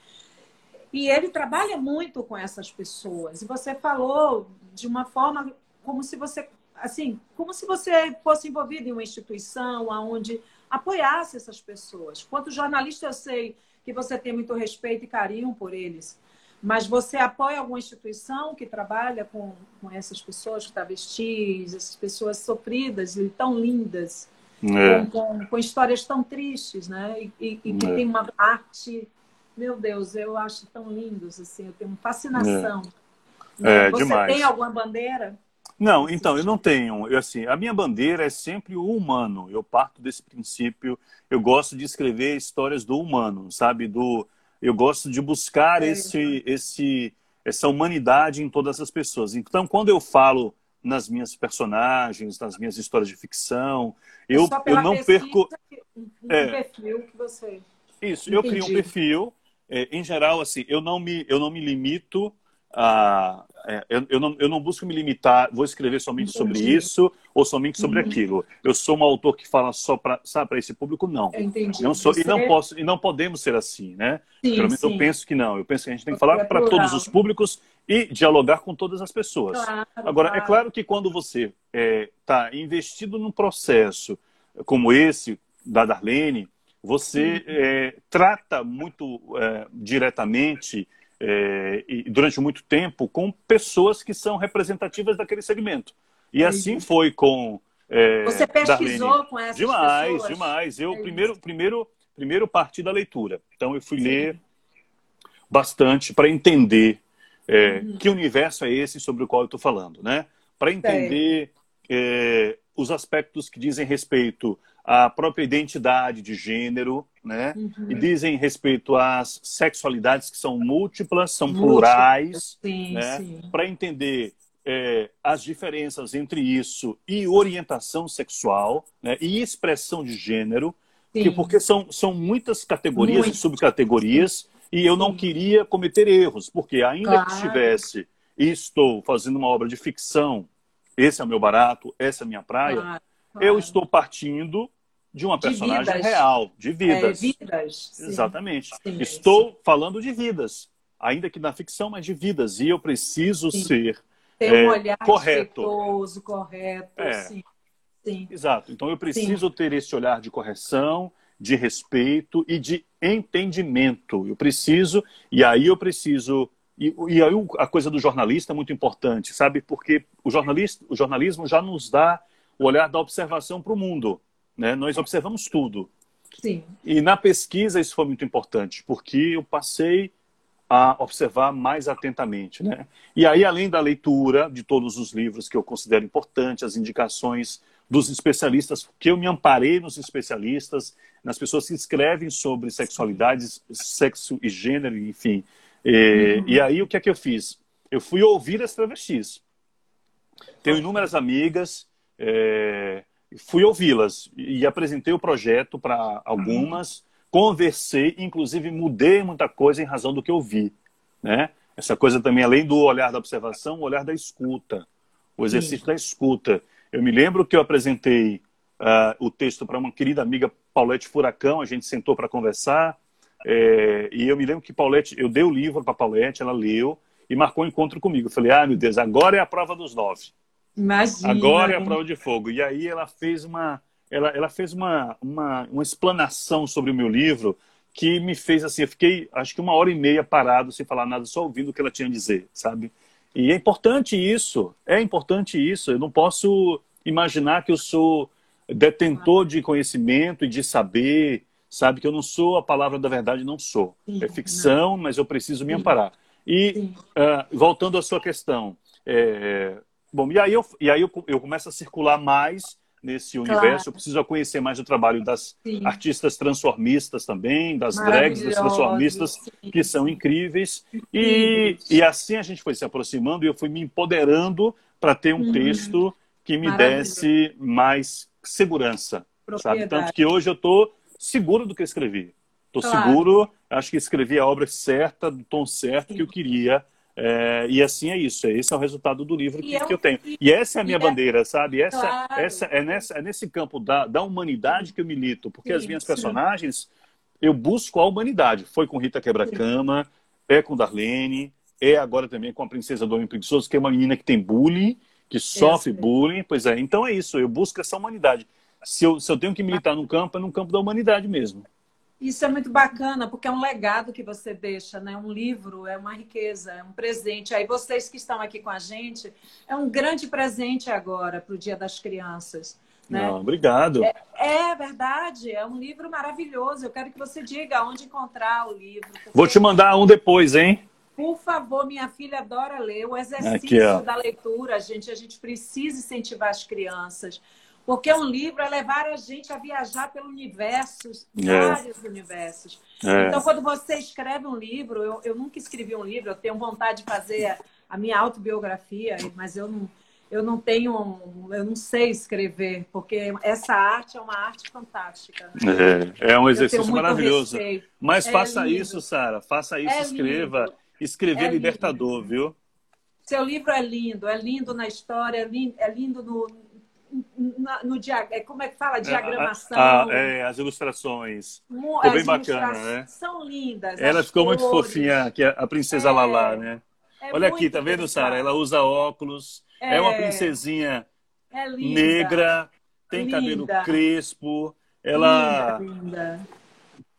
E ele trabalha muito com essas pessoas. E você falou de uma forma como se você, assim, como se você fosse envolvido em uma instituição onde apoiasse essas pessoas. Quanto jornalista, eu sei que você tem muito respeito e carinho por eles. Mas você apoia alguma instituição que trabalha com, com essas pessoas travestis, essas pessoas sofridas e tão lindas, é. com, com, com, histórias tão tristes, né? E, e, e que é. tem uma arte, meu Deus, eu acho tão lindos, assim, eu tenho uma fascinação. É, é você demais. tem alguma bandeira? Não, então, eu não tenho. Eu, assim, a minha bandeira é sempre o humano. Eu parto desse princípio. Eu gosto de escrever histórias do humano, sabe? Do, eu gosto de buscar é. esse, esse, essa humanidade em todas as pessoas. Então, quando eu falo nas minhas personagens, nas minhas histórias de ficção, eu, eu não perco. Um é, perfil que você. Isso, Entendi. eu crio um perfil. É, em geral, assim, eu não me, eu não me limito a, é, eu, eu, não, eu não busco me limitar, vou escrever somente Entendi. sobre isso ou somente sobre uhum. aquilo. Eu sou um autor que fala só para esse público, não. Entendi. Não sou, Você... e, não posso, e não podemos ser assim, né? Sim, Pelo menos sim. eu penso que não. Eu penso que a gente tem que falar é para todos os públicos e dialogar com todas as pessoas. Claro, Agora, claro. é claro que quando você está é, investido num processo como esse da Darlene, você é, trata muito é, diretamente é, e durante muito tempo com pessoas que são representativas daquele segmento. E assim foi com. É, Você pesquisou Darlene. com essas demais, pessoas? Demais, Eu é primeiro, primeiro, primeiro parti da leitura. Então eu fui Sim. ler bastante para entender é, uhum. que universo é esse sobre o qual eu estou falando, né? Para entender é, os aspectos que dizem respeito à própria identidade de gênero, né? Uhum. E dizem respeito às sexualidades que são múltiplas, são plurais, sim, né? Para entender é, as diferenças entre isso e orientação sexual, né? E expressão de gênero, que, porque são, são muitas categorias Muito. e subcategorias, e eu não queria cometer erros, porque ainda claro. que estivesse e estou fazendo uma obra de ficção, esse é o meu barato, essa é a minha praia, claro, claro. eu estou partindo de uma personagem de real, de vidas. É, vidas. Exatamente. Sim, Estou sim. falando de vidas, ainda que na ficção, mas de vidas. E eu preciso ser Ter um é, olhar correto. correto. É. Sim. Exato. Então eu preciso ter esse olhar de correção, de respeito e de entendimento. Eu preciso, e aí eu preciso. E, e aí a coisa do jornalista é muito importante, sabe? Porque o, jornalista, o jornalismo já nos dá o olhar da observação para o mundo. Né? Nós observamos tudo. Sim. E na pesquisa isso foi muito importante, porque eu passei a observar mais atentamente. Né? E aí, além da leitura de todos os livros que eu considero importantes, as indicações dos especialistas, que eu me amparei nos especialistas, nas pessoas que escrevem sobre sexualidade, sexo e gênero, enfim. E, uhum. e aí, o que é que eu fiz? Eu fui ouvir as travestis. Tenho inúmeras amigas, é, fui ouvi-las e apresentei o projeto para algumas, conversei, inclusive mudei muita coisa em razão do que eu vi, né? Essa coisa também, além do olhar da observação, o olhar da escuta, o exercício Sim. da escuta. Eu me lembro que eu apresentei uh, o texto para uma querida amiga Paulette Furacão, a gente sentou para conversar, é, e eu me lembro que Paulette, eu dei o livro para Paulette, ela leu e marcou um encontro comigo. Eu falei, ah, meu Deus, agora é a prova dos nove. Imagina. Agora é a prova de fogo. E aí ela fez uma, ela, ela fez uma, uma, uma explanação sobre o meu livro que me fez assim, eu fiquei acho que uma hora e meia parado sem falar nada, só ouvindo o que ela tinha a dizer, sabe? E é importante isso, é importante isso. Eu não posso imaginar que eu sou detentor de conhecimento e de saber, sabe? Que eu não sou a palavra da verdade, não sou. É ficção, mas eu preciso me amparar. E uh, voltando à sua questão, é, bom, e aí, eu, e aí eu, eu começo a circular mais nesse universo. Claro. Eu preciso conhecer mais o trabalho das Sim. artistas transformistas também, das drags, das transformistas, Sim. que são incríveis. E, e assim a gente foi se aproximando e eu fui me empoderando para ter um uhum. texto que me desse mais segurança. Sabe? Tanto que hoje eu estou seguro do que escrevi. Estou claro. seguro, acho que escrevi a obra certa, do tom certo Sim. que eu queria. É, e assim é isso, esse é o resultado do livro que, eu, que eu tenho. E essa é a minha é bandeira, sabe? Essa, claro. essa, é, nessa, é nesse campo da, da humanidade que eu milito, porque as minhas personagens, eu busco a humanidade. Foi com Rita Quebra-Cama, é com Darlene, é agora também com a Princesa do Homem Preguiçoso, que é uma menina que tem bullying, que sofre bullying. Pois é, então é isso, eu busco essa humanidade. Se eu, se eu tenho que militar num campo, é num campo da humanidade mesmo. Isso é muito bacana, porque é um legado que você deixa, né? Um livro é uma riqueza, é um presente. Aí vocês que estão aqui com a gente, é um grande presente agora para o Dia das Crianças. Né? Não, obrigado. É, é, verdade, é um livro maravilhoso. Eu quero que você diga onde encontrar o livro. Vou te mandar um depois, hein? Por favor, minha filha adora ler. O exercício Aqui, da leitura, gente, a gente precisa incentivar as crianças. Porque um livro é levar a gente a viajar pelo universo, é. vários universos. É. Então, quando você escreve um livro, eu, eu nunca escrevi um livro, eu tenho vontade de fazer a minha autobiografia, mas eu não, eu não tenho, eu não sei escrever, porque essa arte é uma arte fantástica. Né? É, é um exercício maravilhoso. Respeito. Mas é faça lindo. isso, Sara, faça isso, é escreva. Lindo. Escrever é libertador, lindo. viu? Seu livro é lindo, é lindo na história, é lindo, é lindo no, no, é, como é que fala? Diagramação. Ah, é, as ilustrações. Ficou bem bacana, né? São lindas. Ela ficou cores. muito fofinha, que é a princesa é, Lala, né? É Olha aqui, tá vendo, Sara? Ela usa óculos, é, é uma princesinha é negra, tem linda. cabelo crespo, ela linda, linda.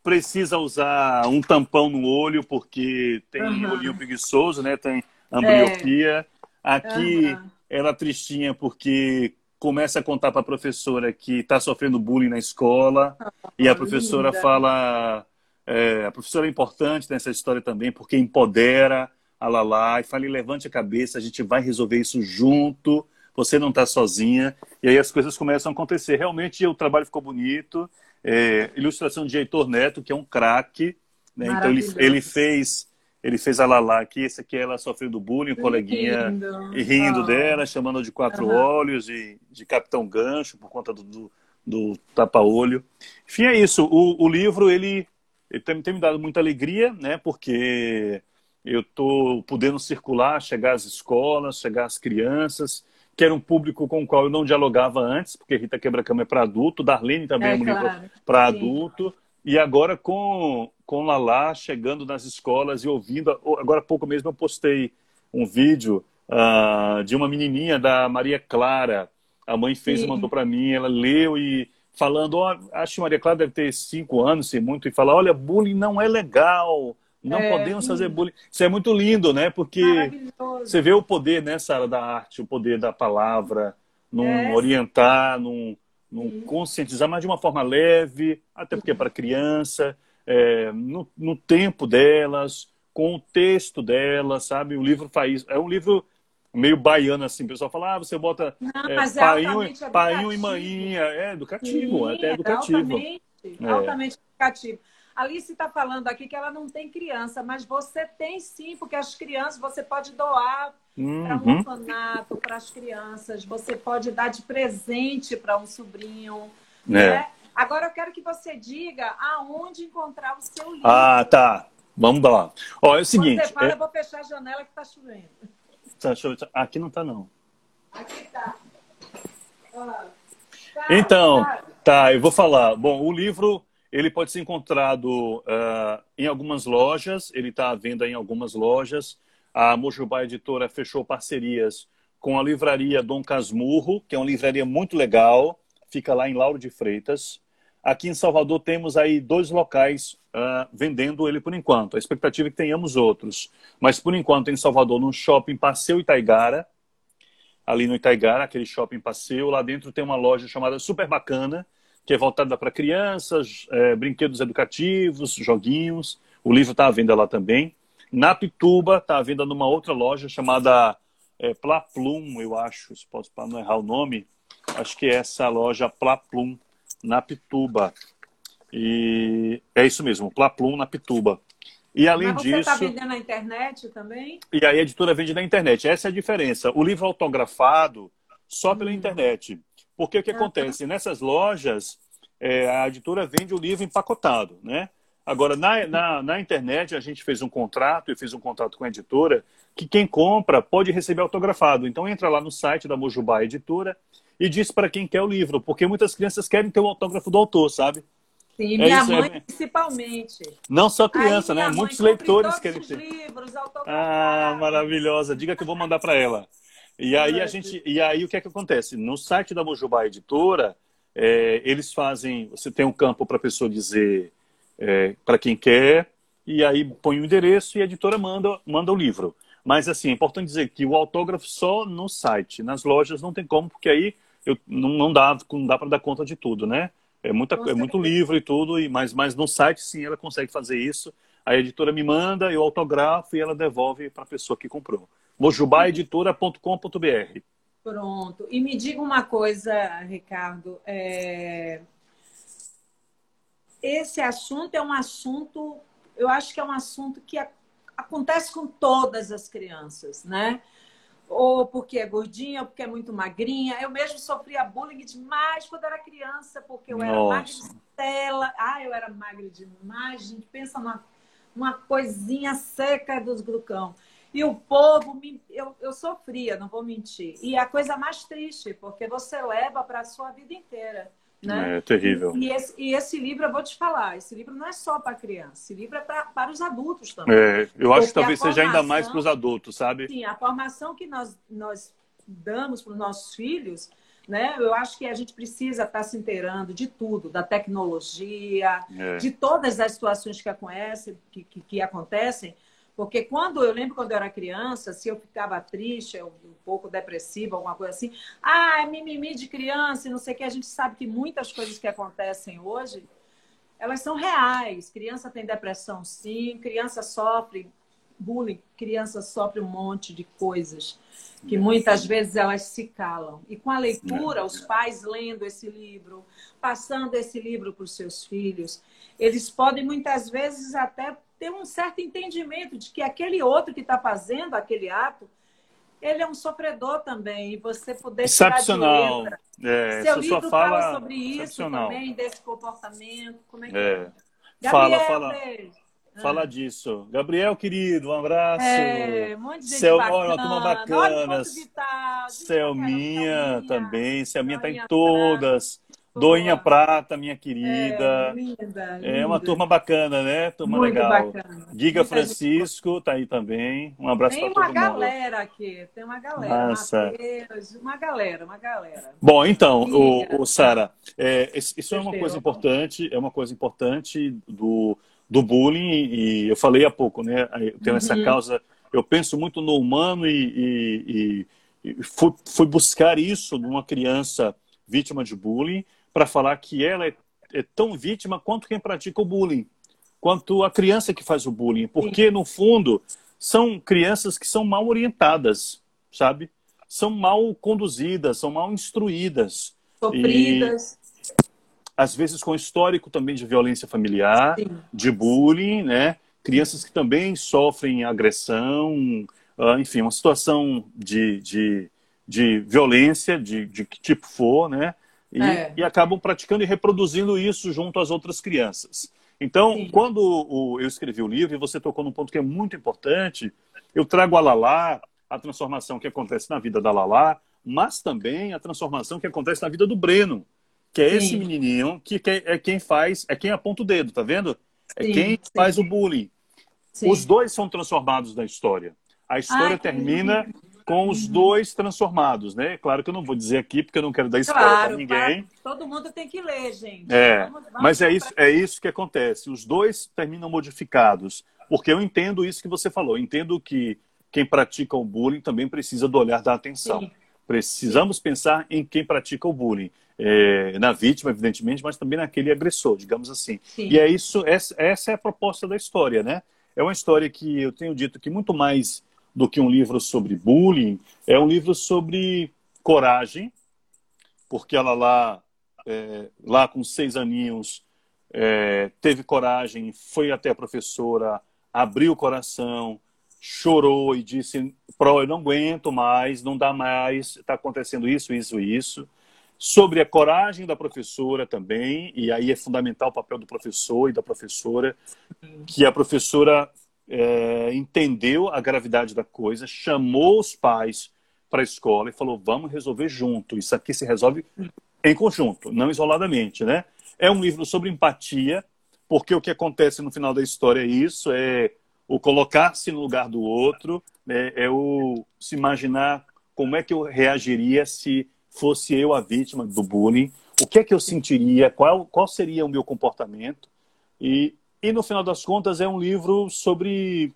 precisa usar um tampão no olho porque tem uhum. olhinho preguiçoso, né? Tem ambliopia. Aqui ela tristinha porque começa a contar para a professora que está sofrendo bullying na escola ah, e a professora linda. fala é, a professora é importante nessa história também porque empodera a Lala e fala levante a cabeça a gente vai resolver isso junto você não está sozinha e aí as coisas começam a acontecer realmente o trabalho ficou bonito é, ilustração de Heitor Neto que é um craque né? então ele, ele fez ele fez a Lala que esse aqui ela sofreu do bullying, o coleguinha rindo, rindo oh. dela, chamando de quatro uhum. olhos e de Capitão Gancho por conta do, do, do tapa-olho. Enfim, é isso. O, o livro, ele, ele tem, tem, me dado muita alegria, né? Porque eu estou podendo circular, chegar às escolas, chegar às crianças, que era um público com o qual eu não dialogava antes, porque Rita Quebra-Cama é para adulto, Darlene também é, é um claro. livro para adulto. E agora com, com Lala chegando nas escolas e ouvindo. Agora há pouco mesmo eu postei um vídeo uh, de uma menininha da Maria Clara. A mãe fez Sim. e mandou para mim, ela leu e falando, oh, acho que Maria Clara deve ter cinco anos, sei muito, e fala, olha, bullying não é legal, não é, podemos sim. fazer bullying. Isso é muito lindo, né? Porque você vê o poder, né, Sara, da arte, o poder da palavra, num é. orientar, num, num conscientizar, mas de uma forma leve, até porque é para criança, é, no, no, tempo delas, com o texto delas, sabe? O livro faz. É um livro meio baiano, assim. O pessoal fala, ah, você bota Não, é, painho, é painho e maninha. É educativo, Sim, até educativo. Altamente, é. altamente educativo. Alice está falando aqui que ela não tem criança, mas você tem sim, porque as crianças você pode doar uhum. para um orfanato, para as crianças, você pode dar de presente para um sobrinho. É. Né? Agora eu quero que você diga aonde encontrar o seu livro. Ah, tá. Vamos lá. Ó, é o seguinte. Você fala, é... eu vou fechar a janela que está chovendo. Tá, chovendo. Aqui não está, não. Aqui está. Ah, tá. Então, tá, eu vou falar. Bom, o livro ele pode ser encontrado uh, em algumas lojas, ele está à venda em algumas lojas. A Mojubá Editora fechou parcerias com a livraria Dom Casmurro, que é uma livraria muito legal, fica lá em Lauro de Freitas. Aqui em Salvador temos aí dois locais uh, vendendo ele por enquanto. A expectativa é que tenhamos outros. Mas por enquanto em Salvador, no shopping Passeio Itaigara, ali no Itaigara, aquele shopping Passeio, lá dentro tem uma loja chamada Super Bacana, que é voltada para crianças, é, brinquedos educativos, joguinhos. O livro está à venda lá também. Na Pituba, está à venda numa outra loja chamada é, Plaplum, eu acho, se posso para não errar o nome. Acho que é essa loja Plaplum, na Pituba. E é isso mesmo, Plaplum na Pituba. E além Mas você tá disso. Você está vendendo na internet também? E aí a editora vende na internet. Essa é a diferença. O livro autografado só pela hum. internet. Porque o que acontece? Nessas lojas, é, a editora vende o livro empacotado, né? Agora, na, na, na, internet, a gente fez um contrato, eu fiz um contrato com a editora, que quem compra pode receber autografado. Então, entra lá no site da Mojubá Editora e diz para quem quer o livro, porque muitas crianças querem ter o autógrafo do autor, sabe? Sim, é minha isso, mãe é... principalmente. Não só criança, né? Muitos leitores querem ter. Livros, ah, maravilhosa. Diga que eu vou mandar para ela. E aí a gente, e aí o que é que acontece? No site da Mojubá Editora, é, eles fazem, você tem um campo para a pessoa dizer é, para quem quer, e aí põe o endereço e a editora manda, manda o livro. Mas, assim, é importante dizer que o autógrafo só no site. Nas lojas não tem como, porque aí eu, não, não dá, não dá para dar conta de tudo, né? É, muita, é muito livro e tudo, e, mas, mas no site, sim, ela consegue fazer isso. A editora me manda, eu autografo e ela devolve para a pessoa que comprou. mojubaeditora.com.br Pronto. E me diga uma coisa, Ricardo. É esse assunto é um assunto, eu acho que é um assunto que acontece com todas as crianças, né? Ou porque é gordinha, ou porque é muito magrinha. Eu mesmo sofria bullying demais quando era criança, porque eu era magricela. Ah, eu era magra demais. Gente pensa numa uma coisinha seca dos glucão. E o povo, me, eu, eu sofria, não vou mentir. E a coisa mais triste, porque você leva para a sua vida inteira. Né? É terrível. E, esse, e, esse, livro, eu vou te falar, esse livro não é só para criança, esse livro é pra, para os adultos também. É, eu acho que talvez seja ainda mais para os adultos, sabe? Sim, a formação que nós, nós damos para os nossos filhos, né? Eu acho que a gente precisa estar tá se inteirando de tudo, da tecnologia, é. de todas as situações que, que, que, que acontecem, porque quando eu lembro quando eu era criança, se eu ficava triste, um pouco depressiva, alguma coisa assim, ah, é mimimi de criança e não sei o que, a gente sabe que muitas coisas que acontecem hoje, elas são reais. Criança tem depressão, sim, criança sofre bullying, criança sofre um monte de coisas que muitas vezes elas se calam. E com a leitura, os pais lendo esse livro, passando esse livro para os seus filhos, eles podem muitas vezes até ter um certo entendimento de que aquele outro que está fazendo aquele ato, ele é um sofredor também. E você poder Excepcional. tirar de É, Seu livro fala, fala sobre isso também, desse comportamento. Como é que é? é? Gabriel, fala, fala. Fala ah. disso. Gabriel, querido, um abraço. É, um monte de gente Cel... bacana. Olha, uma turma bacana. Selminha também. Selminha está em todas. Doinha Prata, minha querida. É, linda, é uma turma bacana, né? Turma Muito legal. Bacana. Giga Francisco tá aí também. Um abraço para todo mundo. Tem uma galera aqui, tem uma galera. Nossa. Mateus, uma galera, uma galera. Bom, então, o, o Sara, é, isso é uma coisa importante, é uma coisa importante do, do bullying e eu falei há pouco, né? Eu tenho uhum. essa causa, eu penso muito no humano e, e, e fui, fui buscar isso numa criança vítima de bullying para falar que ela é, é, tão vítima quanto quem pratica o bullying, quanto a criança que faz o bullying, porque Sim. no fundo são crianças que são mal orientadas, sabe? São mal conduzidas, são mal instruídas. Sofridas. E, às vezes com histórico também de violência familiar, Sim. de bullying, né? Crianças que também sofrem agressão, ah, enfim, uma situação de, de, de violência, de, de que tipo for, né? E, é. e acabam praticando e reproduzindo isso junto às outras crianças. Então, Sim. quando o, eu escrevi o livro, e você tocou num ponto que é muito importante, eu trago a Lala, a transformação que acontece na vida da Lala, mas também a transformação que acontece na vida do Breno, que é Sim. esse menininho que é quem faz, é quem aponta o dedo, tá vendo? É Sim. quem faz o bullying. Os dois são transformados na história. A história Ai, termina com os uhum. dois transformados, né? Claro que eu não vou dizer aqui porque eu não quero dar spoiler claro, para ninguém. Todo mundo tem que ler, gente. É, vamos, vamos mas é isso, é isso que acontece. Os dois terminam modificados, porque eu entendo isso que você falou. Eu entendo que quem pratica o bullying também precisa do olhar da atenção. Sim. Precisamos Sim. pensar em quem pratica o bullying. É, na vítima, evidentemente, mas também naquele agressor, digamos assim. Sim. E é isso, essa, essa é a proposta da história, né? é uma história que eu tenho dito que muito mais do que um livro sobre bullying, é um livro sobre coragem, porque ela lá, é, lá com seis aninhos, é, teve coragem, foi até a professora, abriu o coração, chorou e disse: Pro, eu não aguento mais, não dá mais, está acontecendo isso, isso isso. Sobre a coragem da professora também, e aí é fundamental o papel do professor e da professora, que a professora é, entendeu a gravidade da coisa, chamou os pais para a escola e falou: vamos resolver junto. Isso aqui se resolve em conjunto, não isoladamente, né? É um livro sobre empatia, porque o que acontece no final da história é isso: é o colocar-se no lugar do outro, né? é o se imaginar como é que eu reagiria se fosse eu a vítima do bullying, o que é que eu sentiria, qual, qual seria o meu comportamento. E e no final das contas é um livro sobre,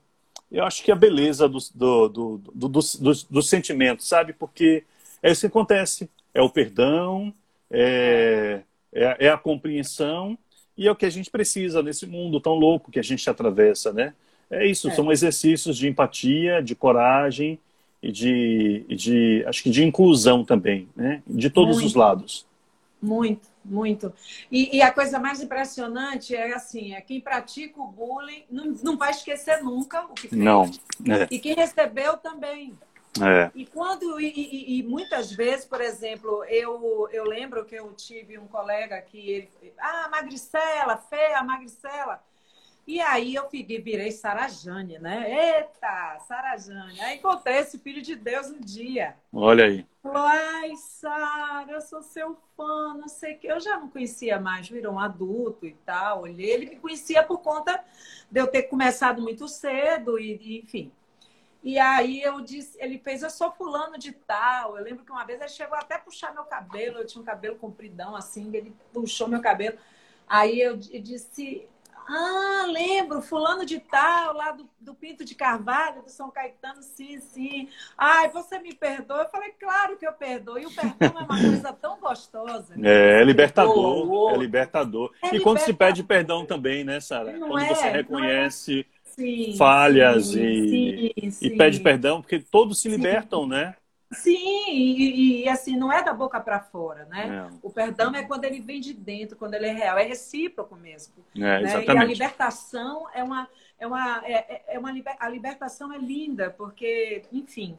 eu acho que a beleza do, do, do, do, do, do sentimento, sabe? Porque é isso que acontece. É o perdão, é, é, é, a compreensão e é o que a gente precisa nesse mundo tão louco que a gente atravessa, né? É isso, é. são exercícios de empatia, de coragem e de, de acho que de inclusão também, né? De todos Muito. os lados. Muito, muito. E, e, a coisa mais impressionante é assim, é quem pratica o bullying não, não vai esquecer nunca o que fez. Não. É. E quem recebeu também. É. E quando e, e, e, muitas vezes, por exemplo, eu, eu lembro que eu tive um colega que ele, ah, magricela, feia, magricela. E aí eu fiquei, virei Sarajane, né? Eita, Sarajane. Aí encontrei esse filho de Deus um dia. Olha aí. Falou, ai, Sara, eu sou seu fã, não sei o que. Eu já não conhecia mais, virou um adulto e tal. Olhei, ele me conhecia por conta de eu ter começado muito cedo, e, e enfim. E aí eu disse, ele fez, eu sou fulano de tal. Eu lembro que uma vez ele chegou até a puxar meu cabelo, eu tinha um cabelo compridão assim, ele puxou meu cabelo. Aí eu disse, ah, lembro, fulano de tal, lá do, do Pinto de Carvalho, do São Caetano, sim, sim. Ai, você me perdoa? Eu falei, claro que eu perdoo. E o perdão é uma coisa tão gostosa. Né? É, é libertador, é libertador. É e quando se pede perdão também, né, Sara? Quando é, você reconhece sim, falhas sim, e, sim, e pede perdão, porque todos se libertam, né? Sim, e, e, assim, não é da boca para fora, né? É. O perdão é quando ele vem de dentro, quando ele é real, é recíproco mesmo. É, né? E a libertação é uma. É uma, é, é, é uma a libertação é linda, porque, enfim.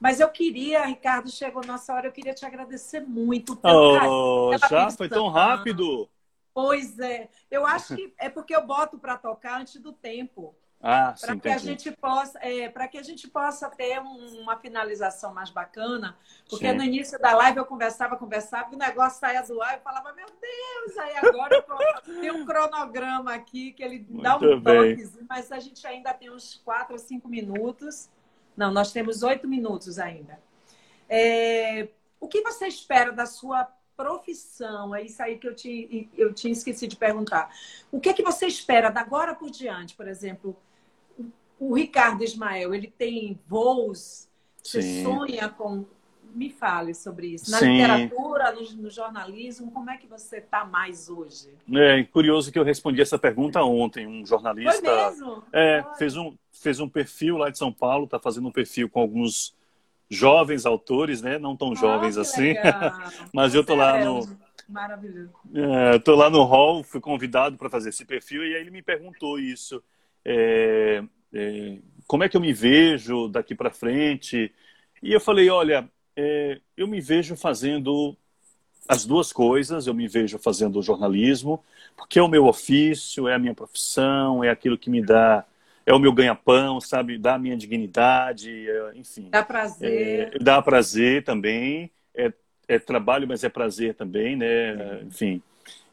Mas eu queria, Ricardo, chegou nossa hora, eu queria te agradecer muito. Pelo oh, já foi tão rápido. Pois é. Eu acho que é porque eu boto para tocar antes do tempo. Ah, para que a gente possa é, para que a gente possa ter um, uma finalização mais bacana porque sim. no início da live eu conversava conversava e o negócio saía do ar e falava meu Deus aí agora tem um cronograma aqui que ele Muito dá um toque mas a gente ainda tem uns quatro ou cinco minutos não nós temos oito minutos ainda é, o que você espera da sua profissão, é isso aí que eu tinha, eu tinha esquecido de perguntar. O que é que você espera da agora por diante, por exemplo? O Ricardo Ismael, ele tem voos, você Sim. sonha com. Me fale sobre isso. Na Sim. literatura, no, no, jornalismo, como é que você está mais hoje? É curioso que eu respondi essa pergunta ontem. Um jornalista. Foi mesmo? É, fez um, fez um perfil lá de São Paulo, está fazendo um perfil com alguns jovens autores, né? Não tão ah, jovens assim. Mas eu tô lá é no. Maravilhoso. É, tô lá no hall, fui convidado para fazer esse perfil e aí ele me perguntou isso. É, é, como é que eu me vejo daqui para frente? E eu falei, olha, é, eu me vejo fazendo as duas coisas, eu me vejo fazendo jornalismo, porque é o meu ofício, é a minha profissão, é aquilo que me dá, é o meu ganha-pão, sabe, dá a minha dignidade, é, enfim. Dá prazer. É, dá prazer também, é, é, trabalho, mas é prazer também, né, enfim.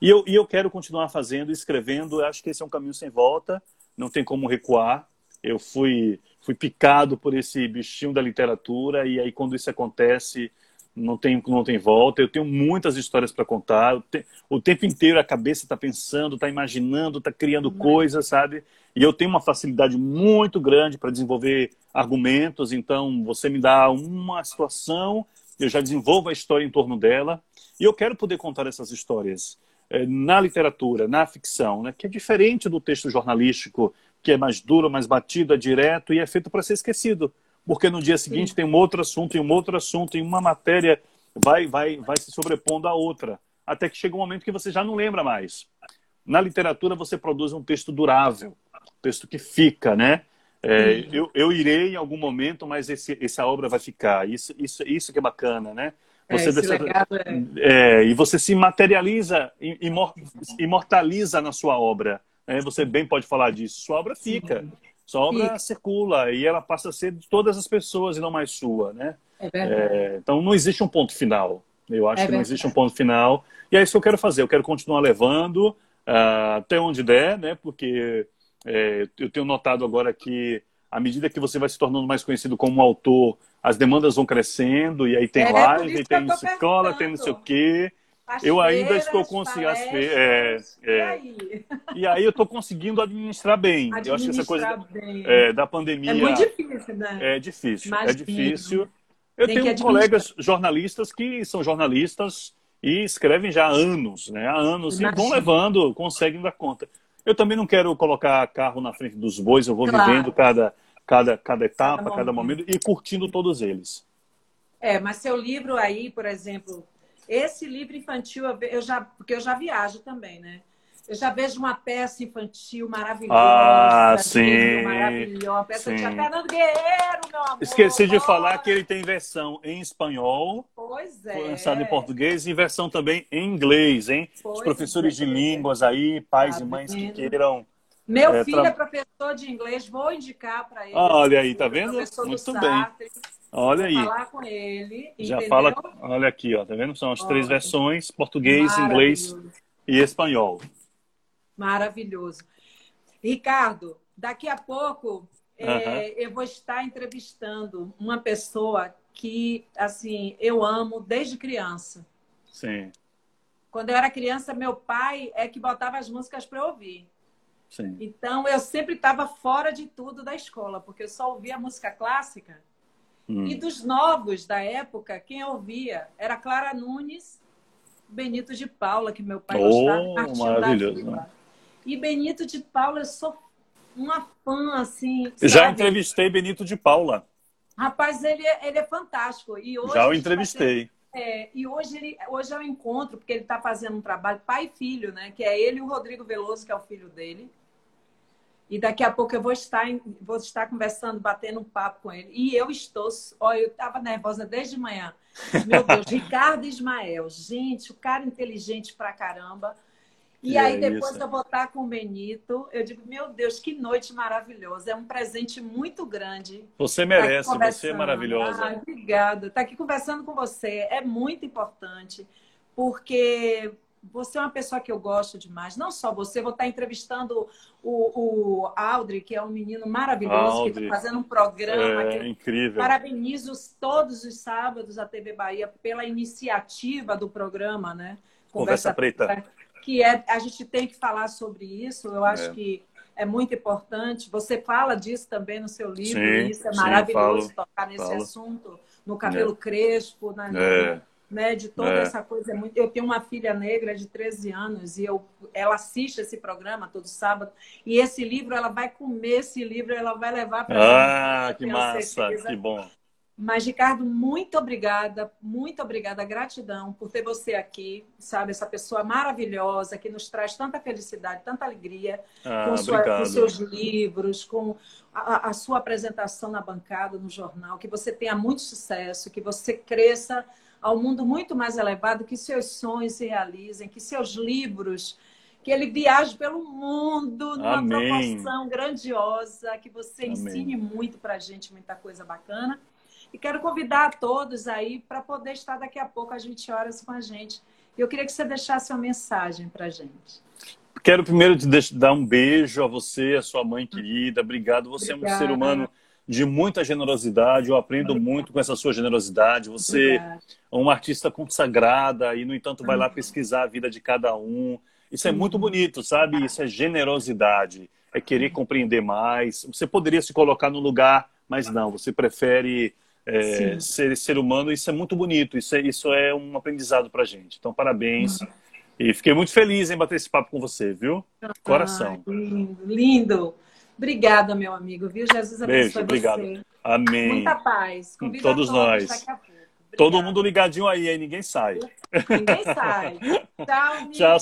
E eu, e eu quero continuar fazendo, escrevendo, acho que esse é um caminho sem volta, não tem como recuar, eu fui, fui picado por esse bichinho da literatura e aí quando isso acontece não tem, não tem volta. Eu tenho muitas histórias para contar. O, te, o, tempo inteiro a cabeça está pensando, está imaginando, está criando uhum. coisas, sabe? E eu tenho uma facilidade muito grande para desenvolver argumentos. Então, você me dá uma situação, eu já desenvolvo a história em torno dela. E eu quero poder contar essas histórias é, na literatura, na ficção, né? que é diferente do texto jornalístico que é mais duro, mais batido, é direto e é feito para ser esquecido. Porque no dia seguinte Sim. tem um outro assunto e um outro assunto e uma matéria vai, vai, vai se sobrepondo à outra. Até que chega um momento que você já não lembra mais. Na literatura você produz um texto durável, um texto que fica, né? É, eu, eu irei em algum momento, mas esse, essa obra vai ficar. Isso, isso, isso que é bacana, né? É, você é, dessa, é... é... e você se materializa, imortaliza na sua obra. Né? Você bem pode falar disso. Sua obra fica. Sim. Sua obra e... circula e ela passa a ser de todas as pessoas e não mais sua, né? É verdade. É, então não existe um ponto final. Eu acho é que não existe um ponto final. E é isso que eu quero fazer. Eu quero continuar levando uh, até onde der, né? Porque é, eu tenho notado agora que à medida que você vai se tornando mais conhecido como autor, as demandas vão crescendo, e aí tem é, live, tem escola, tem não sei o quê. As eu ainda estou conseguindo. É, é, e, aí? eu estou conseguindo administrar bem. Administrar eu acho que essa coisa é, da pandemia. É muito difícil, né? É difícil. É difícil. Eu tem tenho colegas jornalistas que são jornalistas e escrevem já há anos, né? Há anos, Imagina. e vão levando, conseguem dar conta. Eu também não quero colocar carro na frente dos bois, eu vou claro. vivendo cada, cada, cada etapa, cada, cada momento e curtindo todos eles. É, mas seu livro aí, por exemplo, esse livro infantil, eu já, porque eu já viajo também, né? Eu já vejo uma peça infantil maravilhosa. Ah, sim. Maravilhosa. Uma peça sim. de Fernando Guerreiro, meu amor. Esqueci de falar que ele tem versão em espanhol. Pois é. Lançado em português e versão também em inglês, hein? Pois Os professores é. de línguas aí, pais tá e mães vendo? que queiram. Meu é, filho tra... é professor de inglês, vou indicar para ele. Olha aí, tá vendo? Muito bem. Olha aí. falar com ele. Já entendeu? fala. Olha aqui, ó, tá vendo? São as Olha. três versões: português, inglês e espanhol. Maravilhoso. Ricardo, daqui a pouco é, eu vou estar entrevistando uma pessoa que, assim, eu amo desde criança. Sim. Quando eu era criança, meu pai é que botava as músicas para ouvir. Sim. Então, eu sempre estava fora de tudo da escola, porque eu só ouvia música clássica. Hum. E dos novos da época, quem ouvia era Clara Nunes, Benito de Paula, que meu pai oh, gostava. Maravilhoso. Né? E Benito de Paula, eu sou uma fã, assim. Já entrevistei Benito de Paula. Rapaz, ele é, ele é fantástico. E hoje Já o entrevistei. É, e hoje, ele, hoje é o um encontro, porque ele está fazendo um trabalho pai e filho, né? Que é ele e o Rodrigo Veloso, que é o filho dele. E daqui a pouco eu vou estar, vou estar conversando, batendo um papo com ele. E eu estou. Olha, eu estava nervosa desde manhã. Meu Deus, Ricardo Ismael. Gente, o cara inteligente pra caramba. E é aí depois isso. eu vou estar com o Benito. Eu digo, meu Deus, que noite maravilhosa. É um presente muito grande. Você merece, você é maravilhosa. Ah, obrigada. Estar tá aqui conversando com você é muito importante, porque você é uma pessoa que eu gosto demais. Não só você, vou estar entrevistando o, o Aldri, que é um menino maravilhoso, Aldri. que está fazendo um programa. É, incrível. Parabenizo todos os sábados a TV Bahia pela iniciativa do programa, né? Conversa, Conversa Preta. Preta que é, a gente tem que falar sobre isso. Eu acho é. que é muito importante. Você fala disso também no seu livro, sim, isso é maravilhoso falo, tocar nesse falo. assunto, no cabelo é. crespo, na, é. Né, de toda é. essa coisa. É muito... Eu tenho uma filha negra de 13 anos e eu, ela assiste esse programa todo sábado. E esse livro, ela vai comer esse livro, ela vai levar para Ah, que massa, certeza. que bom. Mas, Ricardo, muito obrigada, muito obrigada, gratidão por ter você aqui, sabe? Essa pessoa maravilhosa que nos traz tanta felicidade, tanta alegria ah, com, sua, com, seus livros, com a, a, sua apresentação na bancada, no jornal. Que você tenha muito sucesso, que você cresça ao mundo muito mais elevado, que seus sonhos se realizem, que seus livros que ele viaje pelo mundo numa Amém. proporção grandiosa, que você Amém. ensine muito para a gente, muita coisa bacana. E quero convidar a todos aí para poder estar daqui a pouco às 20 horas com a gente. Eu queria que você deixasse uma mensagem para a gente. Quero primeiro te dar um beijo a você, a sua mãe querida. Obrigado. Você Obrigada. é um ser humano de muita generosidade. Eu aprendo Obrigada. muito com essa sua generosidade. Você Obrigada. é uma artista consagrada e, no entanto, vai lá pesquisar a vida de cada um. Isso é muito bonito, sabe? Isso é generosidade. É querer compreender mais. Você poderia se colocar no lugar, mas não. Você prefere é, ser, ser humano, isso é muito bonito, isso é, isso é um aprendizado para gente. Então, parabéns. Uhum. E fiquei muito feliz em bater esse papo com você, viu? Coração. lindo, lindo. Obrigada, meu amigo, viu? Jesus abençoe Beijo, obrigado. você. Amém. Muita paz. Convido todos, nós. Daqui a pouco. Todo mundo ligadinho aí, aí ninguém sai. Ninguém sai. Tchau, amigo. Tchau.